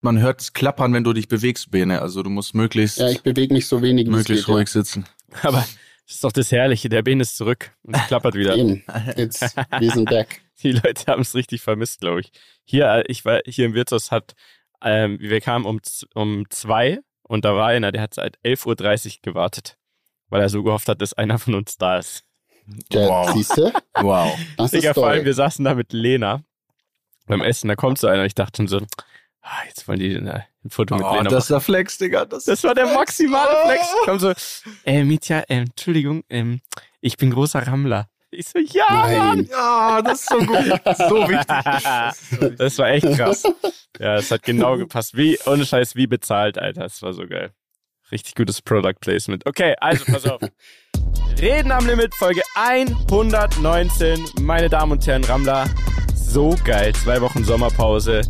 man hört es klappern, wenn du dich bewegst, Bene. Also du musst möglichst, Ja, ich bewege mich so wenig wie möglichst geht, ruhig sitzen. Aber das ist doch das Herrliche. Der Ben ist zurück und es klappert Ja. wieder. Eben. Jetzt, wir sind back. Die Leute haben es richtig vermisst, glaube ich. Hier, äh, ich war hier im Wirtshaus hat, ähm, wir kamen um, um zwei und da war einer, der hat seit 11.30 Uhr gewartet, weil er so gehofft hat, dass einer von uns da ist. Ja, Wow. siehst du? Wow. Das Digga, ist vor allem, toll. wir saßen da mit Lena beim Essen, da kommt so einer, ich dachte schon so, ah, jetzt wollen die äh, ein Foto mit Oh, Lena das ist der Flex, Digga. Das, Das war der maximale Flex. Komm so, äh, Mitya, ähm, Entschuldigung, ähm, ich bin großer Rammler. Ich so, ja, Mann. Ja, das ist so gut. so wichtig. Das war echt krass. Ja, es hat genau gepasst. Wie, ohne Scheiß, wie bezahlt, Alter. Das war so geil. Richtig gutes Product Placement. Okay, also pass auf. Reden am Limit, Folge 119. Meine Damen und Herren, Rammler. So geil. Zwei Wochen Sommerpause.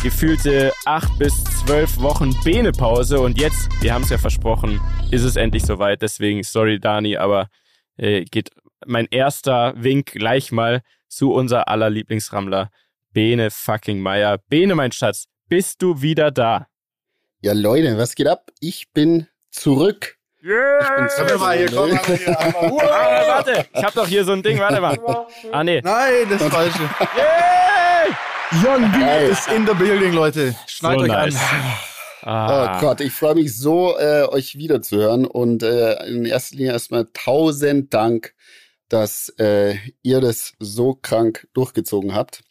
Gefühlte acht bis zwölf Wochen Benepause. Und jetzt, wir haben es ja versprochen, ist es endlich soweit. Deswegen, sorry, Dani, aber äh, geht mein erster Wink gleich mal zu unser aller Lieblingsrammler, Bene fucking Meier. Bene, mein Schatz, bist du wieder da? Ja, Leute, was geht ab? Ich bin zurück. Yeah! Ich bin zurück. mal, hier, komm, hier. Ah, warte, ich hab doch hier so ein Ding, warte mal. Ah, nee. Nein, das Falsche. Yay! Young B Geil. ist in the building, Leute. Schneid So euch nice. an. Ah, Oh Gott, ich freue mich so, äh, euch wiederzuhören. Und äh, in erster Linie erstmal tausend Dank, dass äh, ihr das so krank durchgezogen habt.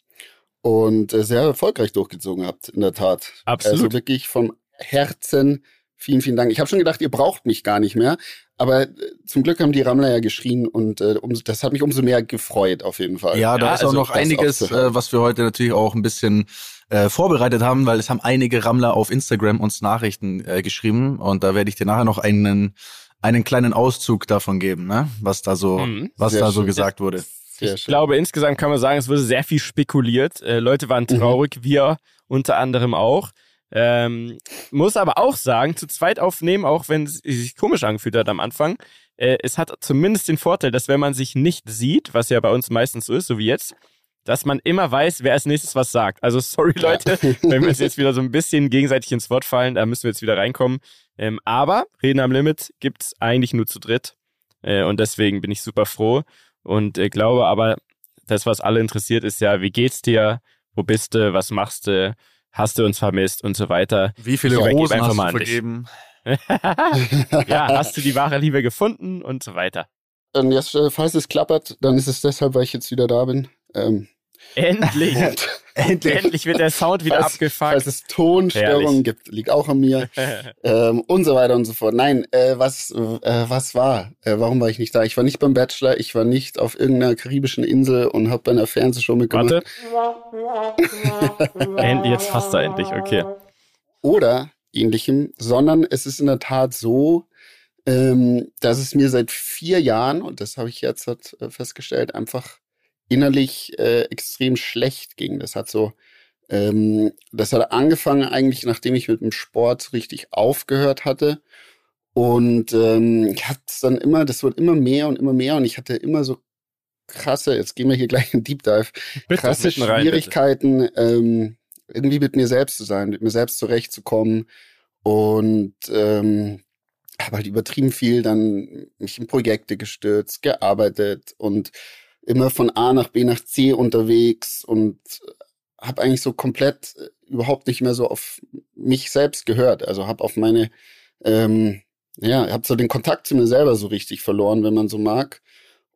Und äh, sehr erfolgreich durchgezogen habt, in der Tat. Absolut. Also wirklich vom Herzen vielen, vielen Dank. Ich habe schon gedacht, ihr braucht mich gar nicht mehr. Aber äh, zum Glück haben die Rammler ja geschrien und äh, um, das hat mich umso mehr gefreut, auf jeden Fall. Ja, da Ja, ist auch also noch einiges, auch zu hören. äh, was wir heute natürlich auch ein bisschen äh, vorbereitet haben, weil es haben einige Rammler auf Instagram uns Nachrichten äh, geschrieben und da werde ich dir nachher noch einen einen kleinen Auszug davon geben, ne? Was da so, Mhm. was Sehr da so schön. gesagt wurde. Sehr ich glaube, insgesamt kann man sagen, es wurde sehr viel spekuliert. Äh, Leute waren Mhm. traurig, wir unter anderem auch. Ähm, muss aber auch sagen, zu zweit aufnehmen, auch wenn es sich komisch angefühlt hat am Anfang, äh, es hat zumindest den Vorteil, dass wenn man sich nicht sieht, was ja bei uns meistens so ist, so wie jetzt, dass man immer weiß, wer als nächstes was sagt. Also sorry Leute, wenn wir uns jetzt wieder so ein bisschen gegenseitig ins Wort fallen, da müssen wir jetzt wieder reinkommen. Ähm, aber Reden am Limit gibt's eigentlich nur zu dritt. Äh, und deswegen bin ich super froh und äh, glaube aber, das, was alle interessiert, ist ja, wie geht's dir? Wo bist du? Was machst du? Hast du uns vermisst und so weiter? Wie viele Ich Rosen einfach hast mal du vergeben? ja, hast du die wahre Liebe gefunden und so weiter. Und jetzt, äh, falls es klappert, dann ist es deshalb, weil ich jetzt wieder da bin. Ähm, Endlich, und endlich wird der Sound wieder falls, falls abgefuckt. es Tonstörungen Herrlich. gibt, liegt auch an mir. ähm, und so weiter und so fort. Nein, äh, was, äh, was war? Äh, warum war ich nicht da? Ich war nicht beim Bachelor, ich war nicht auf irgendeiner karibischen Insel und habe bei einer Fernsehshow mitgemacht. Warte. Jetzt fasst er endlich, okay. Oder ähnlichem, sondern es ist in der Tat so, ähm, dass es mir seit vier Jahren, und das habe ich jetzt äh, festgestellt, einfach innerlich äh, extrem schlecht ging. Das hat so, ähm, das hat angefangen eigentlich, nachdem ich mit dem Sport richtig aufgehört hatte. Und ähm, ich hatte dann immer, das wird immer mehr und immer mehr und ich hatte immer so krasse, jetzt gehen wir hier gleich in Deep Dive, Bitte, krasse rein, bitte. Schwierigkeiten, ähm, irgendwie mit mir selbst zu sein, mit mir selbst zurechtzukommen und ähm, habe halt übertrieben viel dann mich in Projekte gestürzt, gearbeitet und immer von A nach B nach C unterwegs und habe eigentlich so komplett äh, überhaupt nicht mehr so auf mich selbst gehört. Also habe auf meine, ähm, ja, habe so den Kontakt zu mir selber so richtig verloren, wenn man so mag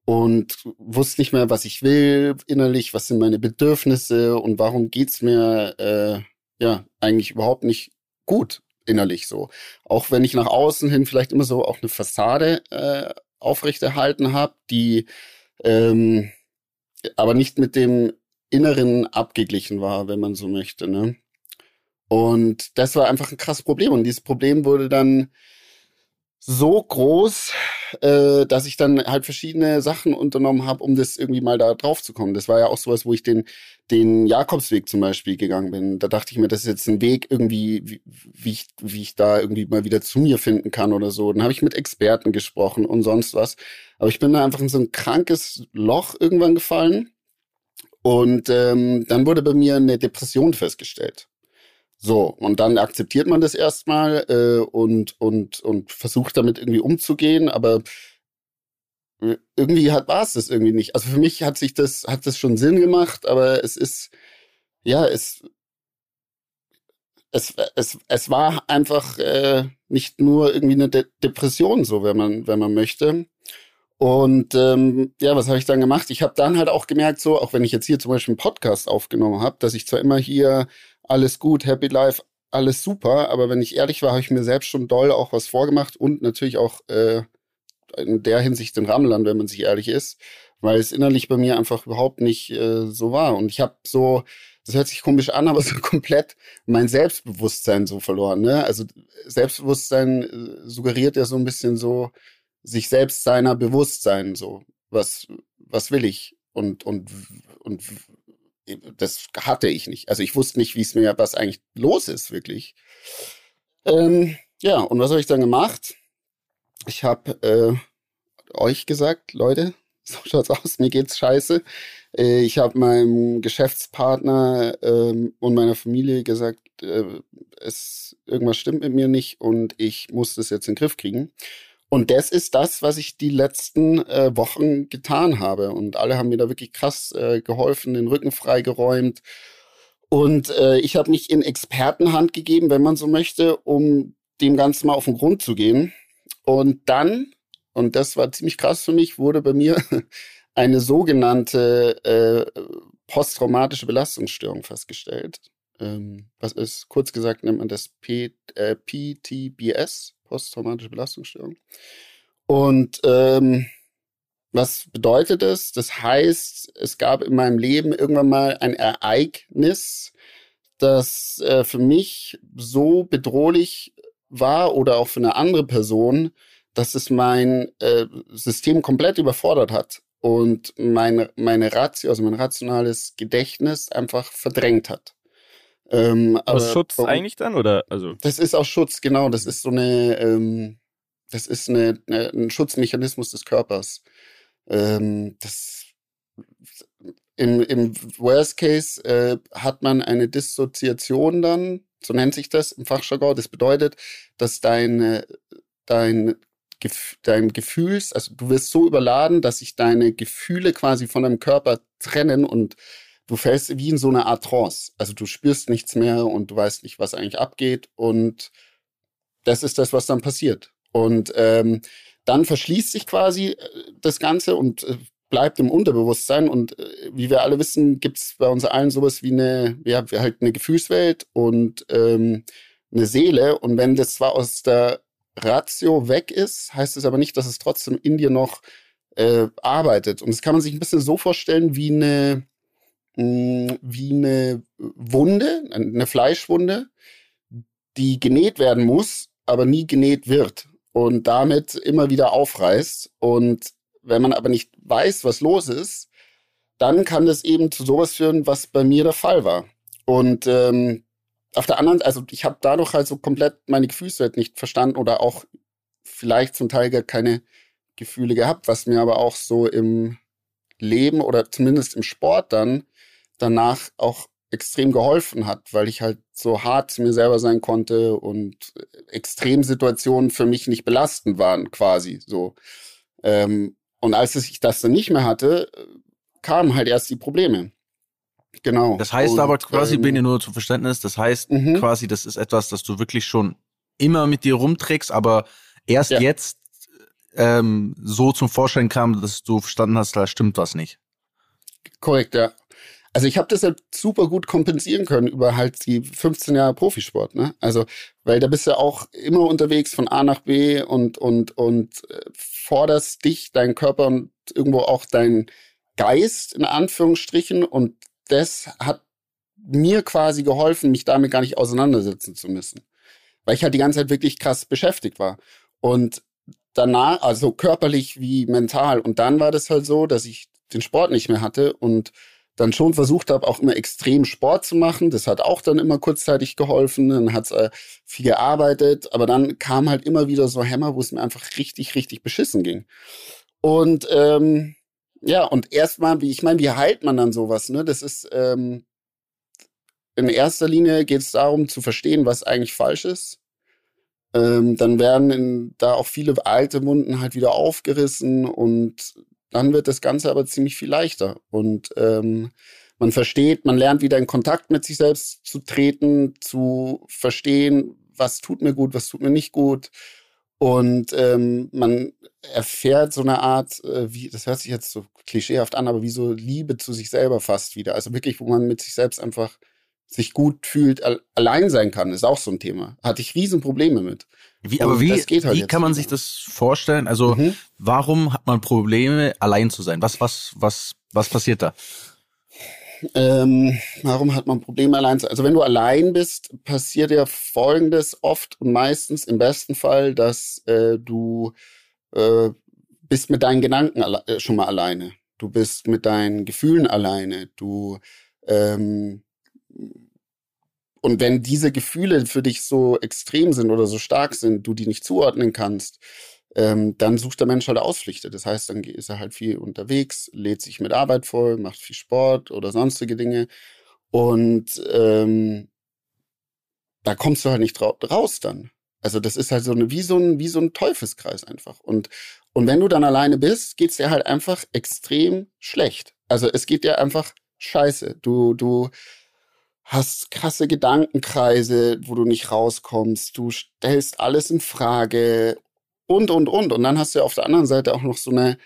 und wusste nicht mehr, was ich will innerlich, was sind meine Bedürfnisse und warum geht's mir äh, ja eigentlich überhaupt nicht gut innerlich so. Auch wenn ich nach außen hin vielleicht immer so auch eine Fassade äh, aufrechterhalten habe, die ähm, aber nicht mit dem Inneren abgeglichen war, wenn man so möchte. Ne? Und das war einfach ein krasses Problem. Und dieses Problem wurde dann so groß, äh, dass ich dann halt verschiedene Sachen unternommen habe, um das irgendwie mal da drauf zu kommen. Das war ja auch sowas, wo ich den, den Jakobsweg zum Beispiel gegangen bin. Da dachte ich mir, das ist jetzt ein Weg irgendwie, wie, wie, ich, wie ich da irgendwie mal wieder zu mir finden kann oder so. Dann habe ich mit Experten gesprochen und sonst was. Aber ich bin da einfach in so ein krankes Loch irgendwann gefallen. Und ähm, dann wurde bei mir eine Depression festgestellt. So, und dann akzeptiert man das erstmal äh, und, und, und versucht damit irgendwie umzugehen, aber irgendwie hat war es das irgendwie nicht. Also für mich hat sich das, hat das schon Sinn gemacht, aber es ist, ja, es, es, es, es war einfach äh, nicht nur irgendwie eine De Depression, so wenn man, wenn man möchte. Und ähm, ja, was habe ich dann gemacht? Ich habe dann halt auch gemerkt, so, auch wenn ich jetzt hier zum Beispiel einen Podcast aufgenommen habe, dass ich zwar immer hier alles gut, Happy Life, alles super, aber wenn ich ehrlich war, habe ich mir selbst schon doll auch was vorgemacht und natürlich auch äh, in der Hinsicht den Rammlern, wenn man sich ehrlich ist, weil es innerlich bei mir einfach überhaupt nicht äh, so war. Und ich habe so, das hört sich komisch an, aber so komplett mein Selbstbewusstsein so verloren. Ne? Also Selbstbewusstsein äh, suggeriert ja so ein bisschen so sich selbst seiner Bewusstsein, so was was will ich und und und das hatte ich nicht. Also ich wusste nicht, wie es mir was eigentlich los ist wirklich. Ähm, ja und was habe ich dann gemacht? Ich habe äh, euch gesagt, Leute, so schaut's aus, mir geht's scheiße. Äh, ich habe meinem Geschäftspartner ähm, und meiner Familie gesagt, äh, es irgendwas stimmt mit mir nicht und ich muss das jetzt in den Griff kriegen. Und das ist das, was ich die letzten äh, Wochen getan habe. Und alle haben mir da wirklich krass äh, geholfen, den Rücken freigeräumt. Und äh, ich habe mich in Expertenhand gegeben, wenn man so möchte, um dem Ganzen mal auf den Grund zu gehen. Und dann, und das war ziemlich krass für mich, wurde bei mir eine sogenannte äh, posttraumatische Belastungsstörung festgestellt. Ähm, was ist, kurz gesagt, nennt man das P, äh, PTBS, posttraumatische Belastungsstörung. Und ähm, was bedeutet es? Das heißt, es gab in meinem Leben irgendwann mal ein Ereignis, das äh, für mich so bedrohlich war oder auch für eine andere Person, dass es mein äh, System komplett überfordert hat und meine, meine Ratio, also mein rationales Gedächtnis einfach verdrängt hat. Ähm, Aus Schutz warum, eigentlich dann oder also? Das ist auch Schutz, genau. Das ist so eine, ähm, das ist eine, eine, ein Schutzmechanismus des Körpers. Ähm, das im, im Worst Case äh, hat man eine Dissoziation dann so nennt sich das im Fachjargon. Das bedeutet, dass deine, dein, dein Gefühls, also du wirst so überladen, dass sich deine Gefühle quasi von deinem Körper trennen und du fällst wie in so eine Art Trance. Also du spürst nichts mehr und du weißt nicht, was eigentlich abgeht und das ist das, was dann passiert. Und ähm, dann verschließt sich quasi äh, das Ganze und äh, bleibt im Unterbewusstsein. Und äh, wie wir alle wissen, gibt es bei uns allen sowas wie eine, ja, halt eine Gefühlswelt und ähm, eine Seele. Und wenn das zwar aus der Ratio weg ist, heißt es aber nicht, dass es trotzdem in dir noch äh, arbeitet. Und das kann man sich ein bisschen so vorstellen wie eine, wie eine Wunde, eine Fleischwunde, die genäht werden muss, aber nie genäht wird und damit immer wieder aufreißt. Und wenn man aber nicht weiß, was los ist, dann kann das eben zu sowas führen, was bei mir der Fall war. Und ähm, auf der anderen, also ich habe dadurch halt so komplett meine Gefühlswelt nicht verstanden oder auch vielleicht zum Teil gar keine Gefühle gehabt, was mir aber auch so im Leben oder zumindest im Sport dann danach auch extrem geholfen hat, weil ich halt so hart zu mir selber sein konnte und Extremsituationen für mich nicht belastend waren, quasi so. Ähm, und als ich das dann nicht mehr hatte, kamen halt erst die Probleme. Genau. Das heißt und, aber quasi, ähm, bin ich nur zum Verständnis, das heißt mhm. quasi, das ist etwas, das du wirklich schon immer mit dir rumträgst, aber erst ja. jetzt ähm, so zum Vorschein kam, dass du verstanden hast, da stimmt was nicht. Korrekt, ja. Also ich habe das halt super gut kompensieren können über halt die 15 Jahre Profisport, ne? Also, weil da bist du auch immer unterwegs von A nach B und und und äh, forderst dich, deinen Körper und irgendwo auch deinen Geist in Anführungsstrichen und das hat mir quasi geholfen, mich damit gar nicht auseinandersetzen zu müssen, weil ich halt die ganze Zeit wirklich krass beschäftigt war und danach, also körperlich wie mental und dann war das halt so, dass ich den Sport nicht mehr hatte und dann schon versucht habe, auch immer extrem Sport zu machen. Das hat auch dann immer kurzzeitig geholfen. Dann hat's äh, viel gearbeitet, aber dann kam halt immer wieder so Hämmer, wo es mir einfach richtig, richtig beschissen ging. Und ähm, ja, und erstmal, wie ich meine, wie heilt man dann sowas? Ne? Das ist, ähm, in erster Linie geht es darum zu verstehen, was eigentlich falsch ist. Ähm, dann werden in, da auch viele alte Wunden halt wieder aufgerissen und dann wird das Ganze aber ziemlich viel leichter. Und ähm, man versteht, man lernt wieder in Kontakt mit sich selbst zu treten, zu verstehen, was tut mir gut, was tut mir nicht gut. Und ähm, man erfährt so eine Art, äh, wie, das hört sich jetzt so klischeehaft an, aber wie so Liebe zu sich selber fast wieder. Also wirklich, wo man mit sich selbst einfach sich gut fühlt, allein sein kann, ist auch so ein Thema. Hatte ich Riesenprobleme mit. Wie, aber wie, halt wie kann man sich das vorstellen? Also, mhm. warum hat man Probleme, allein zu sein? Was, was, was, was passiert da? Ähm, warum hat man Probleme allein zu sein? Also, wenn du allein bist, passiert ja Folgendes oft und meistens im besten Fall, dass äh, du äh, bist mit deinen Gedanken äh, schon mal alleine. Du bist mit deinen Gefühlen alleine. Du ähm, und wenn diese Gefühle für dich so extrem sind oder so stark sind, du die nicht zuordnen kannst, ähm, dann sucht der Mensch halt Ausflüchte. Das heißt, dann ist er halt viel unterwegs, lädt sich mit Arbeit voll, macht viel Sport oder sonstige Dinge. Und ähm, da kommst du halt nicht raus dann. Also das ist halt so eine, wie so ein, wie so ein Teufelskreis einfach. Und, und wenn du dann alleine bist, geht's dir halt einfach extrem schlecht. Also es geht dir einfach scheiße. Du, du, hast krasse Gedankenkreise, wo du nicht rauskommst, du stellst alles in Frage und, und, und. Und dann hast du auf der anderen Seite auch noch so eine,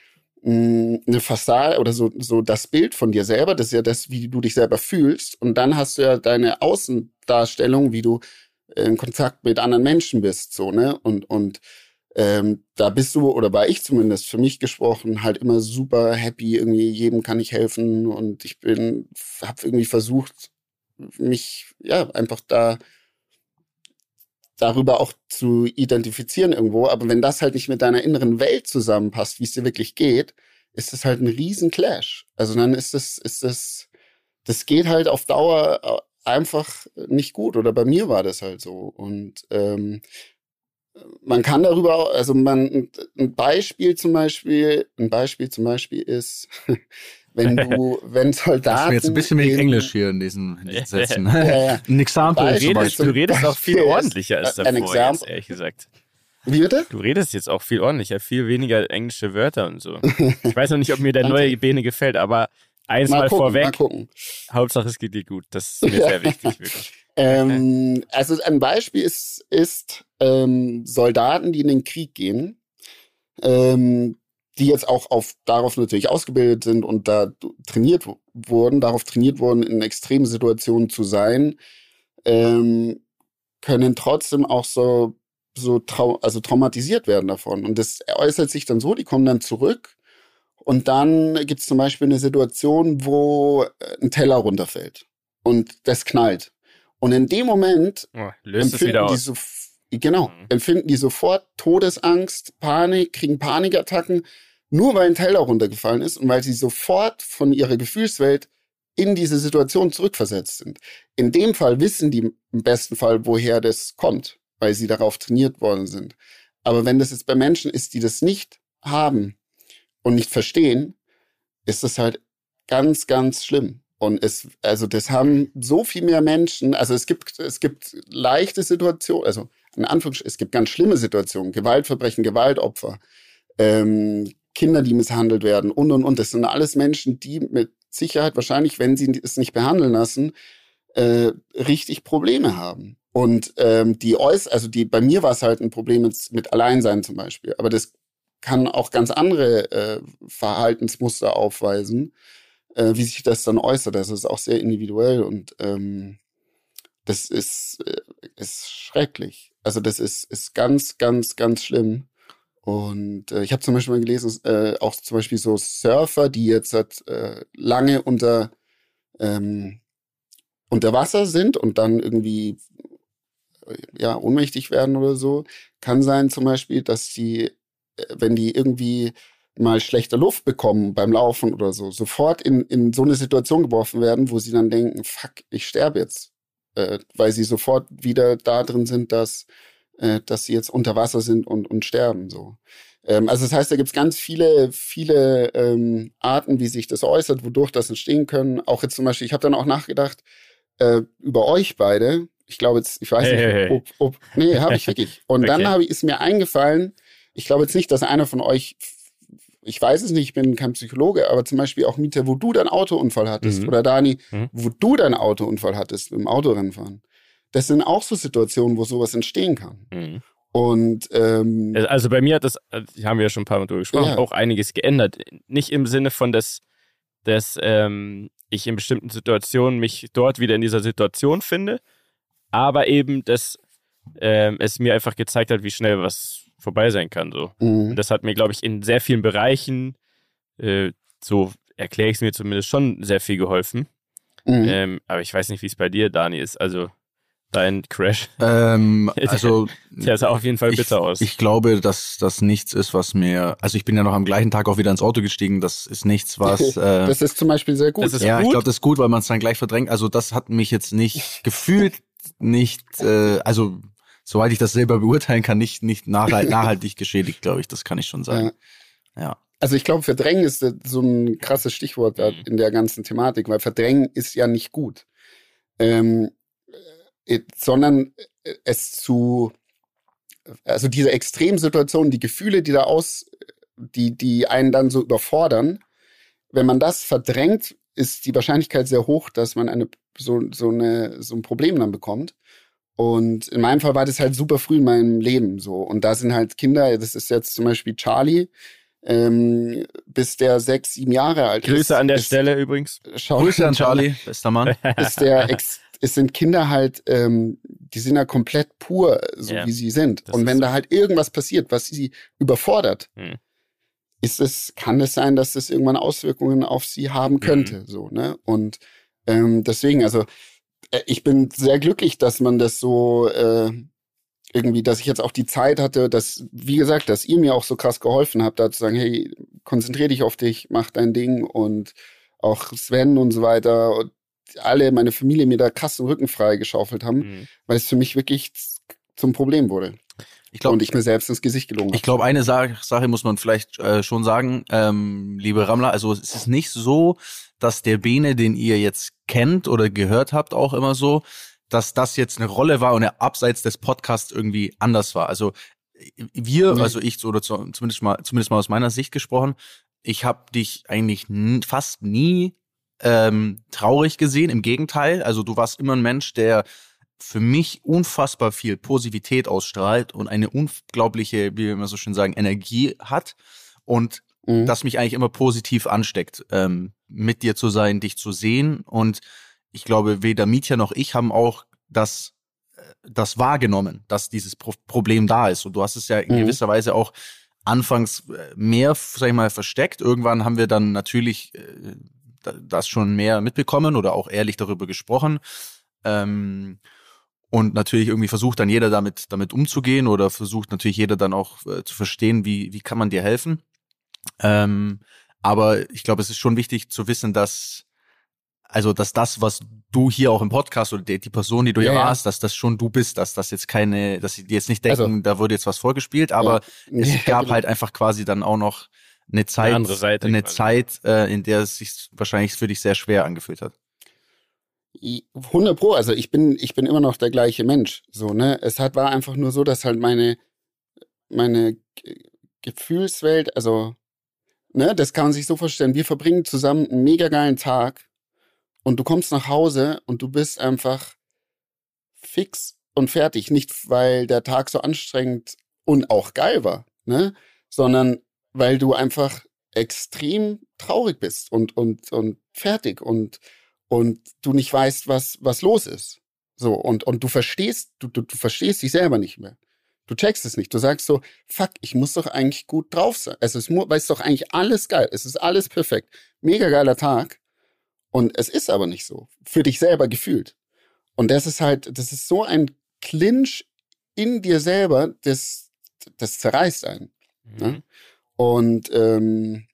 mm, eine Fassade oder so, so das Bild von dir selber, das ist ja das, wie du dich selber fühlst. Und dann hast du ja deine Außendarstellung, wie du in Kontakt mit anderen Menschen bist, so, ne? Und, und ähm, da bist du, oder war ich zumindest für mich gesprochen, halt immer super happy, irgendwie jedem kann ich helfen und ich bin, habe irgendwie versucht, mich ja einfach da darüber auch zu identifizieren irgendwo. Aber wenn das halt nicht mit deiner inneren Welt zusammenpasst, wie es dir wirklich geht, ist das halt ein riesen Clash. Also dann ist das, ist das, das geht halt auf Dauer äh, einfach nicht gut. Oder bei mir war das halt so. Und ähm, man kann darüber, also man, ein Beispiel zum Beispiel, ein Beispiel zum Beispiel ist, wenn du, wenn Soldaten. Das jetzt ein bisschen mehr Englisch hier in diesen, in diesen Sätzen. ja, ja. Ein Example du redest, du redest auch viel ordentlicher als davor, jetzt, ehrlich gesagt. Wie bitte? Du redest jetzt auch viel ordentlicher, viel weniger englische Wörter und so. Ich weiß noch nicht, ob mir der neue Bene gefällt, aber eins mal, mal gucken, vorweg. Mal gucken. Hauptsache es geht dir gut. Das ist mir sehr wichtig, wirklich. Ähm, also ein Beispiel ist, ist ähm, Soldaten, die in den Krieg gehen. Ähm, die jetzt auch auf, darauf natürlich ausgebildet sind und da trainiert wurden, darauf trainiert wurden, in extremen Situationen zu sein, ähm, können trotzdem auch so, so trau also traumatisiert werden davon. Und das äußert sich dann so, die kommen dann zurück und dann gibt es zum Beispiel eine Situation, wo äh, ein Teller runterfällt und das knallt. Und in dem Moment oh, löst es wieder aus. Genau, mhm. empfinden die sofort Todesangst, Panik, kriegen Panikattacken, nur weil ein Teller runtergefallen ist und weil sie sofort von ihrer Gefühlswelt in diese Situation zurückversetzt sind. In dem Fall wissen die im besten Fall, woher das kommt, weil sie darauf trainiert worden sind. Aber wenn das jetzt bei Menschen ist, die das nicht haben und nicht verstehen, ist das halt ganz, ganz schlimm. Und es, also das haben so viel mehr Menschen, also es gibt, es gibt leichte Situationen, also in Anführungsstrichen, es gibt ganz schlimme Situationen, Gewaltverbrechen, Gewaltopfer, ähm, Kinder, die misshandelt werden und und und. Das sind alles Menschen, die mit Sicherheit wahrscheinlich, wenn sie es nicht behandeln lassen, äh, richtig Probleme haben. Und ähm, die äuß also die, bei mir war es halt ein Problem mit, mit Alleinsein zum Beispiel. Aber das kann auch ganz andere äh, Verhaltensmuster aufweisen, äh, wie sich das dann äußert. Das ist auch sehr individuell und ähm, das ist, äh, ist schrecklich. Also das ist, ist ganz, ganz, ganz schlimm. Und äh, ich habe zum Beispiel mal gelesen, äh, auch zum Beispiel so Surfer, die jetzt äh, lange unter, ähm, unter Wasser sind und dann irgendwie äh, ja ohnmächtig werden oder so, kann sein zum Beispiel, dass die, äh, wenn die irgendwie mal schlechte Luft bekommen beim Laufen oder so, sofort in, in so eine Situation geworfen werden, wo sie dann denken, fuck, ich sterbe jetzt. Äh, weil sie sofort wieder da drin sind, dass äh, dass sie jetzt unter Wasser sind und, und sterben. So. Ähm, also das heißt, da gibt es ganz viele, viele ähm, Arten, wie sich das äußert, wodurch das entstehen können. Auch jetzt zum Beispiel, ich habe dann auch nachgedacht, äh, über euch beide. Ich glaube jetzt, ich weiß Hey, nicht, hey, hey. ob, ob nee, habe ich wirklich. Und dann Okay. habe ich ist mir eingefallen, ich glaube jetzt nicht, dass einer von euch, ich weiß es nicht, ich bin kein Psychologe, aber zum Beispiel auch Mieter, wo du deinen Autounfall hattest Mhm. oder Dani, Mhm. wo du deinen Autounfall hattest im Autorennfahren. Das sind auch so Situationen, wo sowas entstehen kann. Mhm. Und ähm, Also bei mir hat das, äh, haben wir ja schon ein paar Mal drüber gesprochen, Ja. auch einiges geändert. Nicht im Sinne von, dass, dass ähm, ich in bestimmten Situationen mich dort wieder in dieser Situation finde, aber eben, dass ähm, es mir einfach gezeigt hat, wie schnell was vorbei sein kann. So. mh, Und das hat mir, glaube ich, in sehr vielen Bereichen, äh, so erkläre ich es mir zumindest schon sehr viel geholfen. mh. Ähm, aber ich weiß nicht, wie es bei dir, Dani, ist. Also dein Crash, Ähm, also der sah auf jeden Fall bitter ich, aus. Ich glaube, dass das nichts ist, was mir. Also ich bin ja noch am gleichen Tag auch wieder ins Auto gestiegen. Das ist nichts, was. Äh, das ist zum Beispiel sehr gut. Das ist ja, ich gut. glaube, das ist gut, weil man es dann gleich verdrängt. Also das hat mich jetzt nicht gefühlt, nicht. Äh, also soweit ich das selber beurteilen kann, nicht nicht nachhalt, nachhaltig geschädigt, glaube ich. Das kann ich schon sagen. Ja. Also ich glaube, verdrängen ist so ein krasses Stichwort Mhm. in der ganzen Thematik, weil verdrängen ist ja nicht gut. Ähm, äh, sondern äh, es zu, also diese Extremsituationen, die Gefühle, die da aus, die, die einen dann so überfordern, wenn man das verdrängt, ist die Wahrscheinlichkeit sehr hoch, dass man eine, so, so, eine, so ein Problem dann bekommt. Und in meinem Fall war das halt super früh in meinem Leben so. Und da sind halt Kinder, das ist jetzt zum Beispiel Charlie, ähm, bis der sechs, sieben Jahre alt ist. Grüße an der ist, Stelle übrigens. Schau, Grüße an Charlie, bester Mann. Ist der ex, es sind Kinder halt, ähm, die sind ja komplett pur, so Ja, wie sie sind. das Und wenn so. da halt irgendwas passiert, was sie überfordert, Hm. ist es, kann es sein, dass das irgendwann Auswirkungen auf sie haben könnte. So, ne? Und ähm, deswegen, also ich bin sehr glücklich, dass man das so äh, irgendwie, dass ich jetzt auch die Zeit hatte, dass, wie gesagt, dass ihr mir auch so krass geholfen habt, da zu sagen, hey, konzentrier dich auf dich, mach dein Ding und auch Sven und so weiter und alle, meine Familie mir da krass den Rücken frei geschaufelt haben, Mhm. weil es für mich wirklich zum Problem wurde. Ich glaube, und ich mir selbst ins Gesicht gelungen Ich glaube, eine Sa Sache muss man vielleicht äh, schon sagen, ähm, liebe Rammler, also es ist nicht so, dass der Bene, den ihr jetzt kennt oder gehört habt, auch immer so, dass das jetzt eine Rolle war und er abseits des Podcasts irgendwie anders war. Also wir, Nee. also ich, oder zu, zumindest mal, zumindest mal aus meiner Sicht gesprochen, ich habe dich eigentlich fast nie ähm, traurig gesehen. Im Gegenteil, also du warst immer ein Mensch, der für mich unfassbar viel Positivität ausstrahlt und eine unglaubliche, wie wir immer so schön sagen, Energie hat und Mhm. das mich eigentlich immer positiv ansteckt, ähm, mit dir zu sein, dich zu sehen und ich glaube, weder Mietja noch ich haben auch das, äh, das wahrgenommen, dass dieses Pro Problem da ist und du hast es ja in Mhm. gewisser Weise auch anfangs äh, mehr, sag ich mal, versteckt. Irgendwann haben wir dann natürlich äh, da- das schon mehr mitbekommen oder auch ehrlich darüber gesprochen. Ähm, und natürlich irgendwie versucht dann jeder damit, damit umzugehen oder versucht natürlich jeder dann auch äh, zu verstehen, wie, wie kann man dir helfen. Ähm, aber ich glaube, es ist schon wichtig zu wissen, dass, also, dass das, was du hier auch im Podcast oder die, die Person, die du Ja, ja ja. warst, dass das schon du bist, dass das jetzt keine, dass sie jetzt nicht denken, Also- da wurde jetzt was vorgespielt, aber es Ja, gab genau. halt einfach quasi dann auch noch eine Zeit, eine quasi. Zeit, äh, in der es sich wahrscheinlich für dich sehr schwer angefühlt hat. 100 Pro, also ich bin, ich bin immer noch der gleiche Mensch, so, ne? Es hat, war einfach nur so, dass halt meine, meine Ge- Gefühlswelt, also, ne, das kann man sich so vorstellen, wir verbringen zusammen einen mega geilen Tag und du kommst nach Hause und du bist einfach fix und fertig. Nicht, weil der Tag so anstrengend und auch geil war, ne? Sondern weil du einfach extrem traurig bist und, und, und fertig und, und du nicht weißt, was, was los ist. So, und, und du verstehst, du, du, du verstehst dich selber nicht mehr. Du checkst es nicht. Du sagst so, fuck, ich muss doch eigentlich gut drauf sein. Es ist, weil es doch eigentlich alles geil. Es ist alles perfekt. Mega geiler Tag. Und es ist aber nicht so. Für dich selber gefühlt. Und das ist halt, das ist so ein Clinch in dir selber, das, das zerreißt einen. Ne? Und ähm,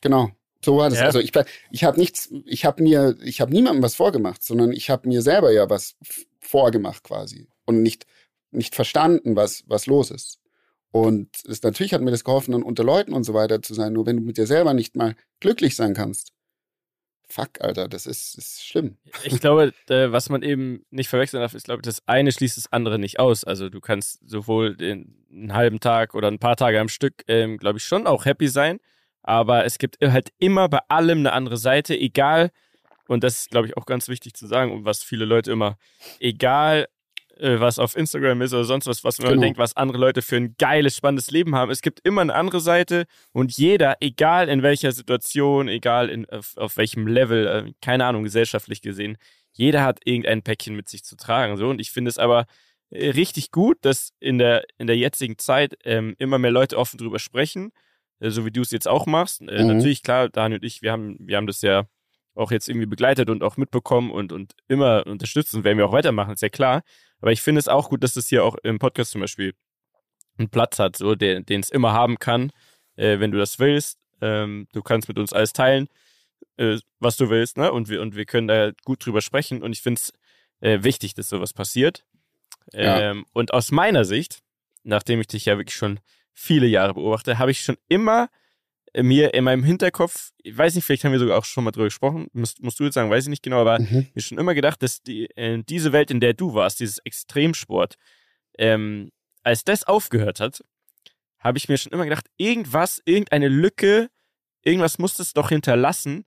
genau, so war das. Ja. Also ich, ich habe nichts, ich habe mir, ich habe niemandem was vorgemacht, sondern ich habe mir selber ja was vorgemacht quasi und nicht nicht verstanden, was was los ist. Und es, natürlich hat mir das geholfen, dann unter Leuten und so weiter zu sein. Nur wenn du mit dir selber nicht mal glücklich sein kannst, fuck, Alter, das ist, ist schlimm. Ich glaube, was man eben nicht verwechseln darf, ist, glaube ich, das eine schließt das andere nicht aus. Also du kannst sowohl den, einen halben Tag oder ein paar Tage am Stück, ähm, glaube ich, schon auch happy sein. Aber es gibt halt immer bei allem eine andere Seite, egal, und das ist, glaube ich, auch ganz wichtig zu sagen, und was viele Leute immer, egal äh, was auf Instagram ist oder sonst was, was man genau. denkt, was andere Leute für ein geiles, spannendes Leben haben. Es gibt immer eine andere Seite und jeder, egal in welcher Situation, egal in, auf, auf welchem Level, äh, keine Ahnung, gesellschaftlich gesehen, jeder hat irgendein Päckchen mit sich zu tragen. So. Und ich finde es aber äh, richtig gut, dass in der, in der jetzigen Zeit ähm, immer mehr Leute offen drüber sprechen, so wie du es jetzt auch machst. Äh, mhm. Natürlich, klar, Daniel und ich, wir haben, wir haben das ja auch jetzt irgendwie begleitet und auch mitbekommen und, und immer unterstützen, werden wir auch weitermachen, ist ja klar. Aber ich finde es auch gut, dass es hier auch im Podcast zum Beispiel einen Platz hat, so, den es immer haben kann, äh, wenn du das willst. Ähm, du kannst mit uns alles teilen, äh, was du willst, ne? Und wir, und wir können da gut drüber sprechen. Und ich finde es äh, wichtig, dass sowas passiert. Ja. Ähm, und aus meiner Sicht, nachdem ich dich ja wirklich schon viele Jahre beobachte, habe ich schon immer mir in meinem Hinterkopf, ich weiß nicht, vielleicht haben wir sogar auch schon mal drüber gesprochen, musst, musst du jetzt sagen, weiß ich nicht genau, aber mhm. mir schon immer gedacht, dass die, äh, diese Welt, in der du warst, dieses Extremsport, ähm, als das aufgehört hat, habe ich mir schon immer gedacht, irgendwas, irgendeine Lücke, irgendwas muss es doch hinterlassen,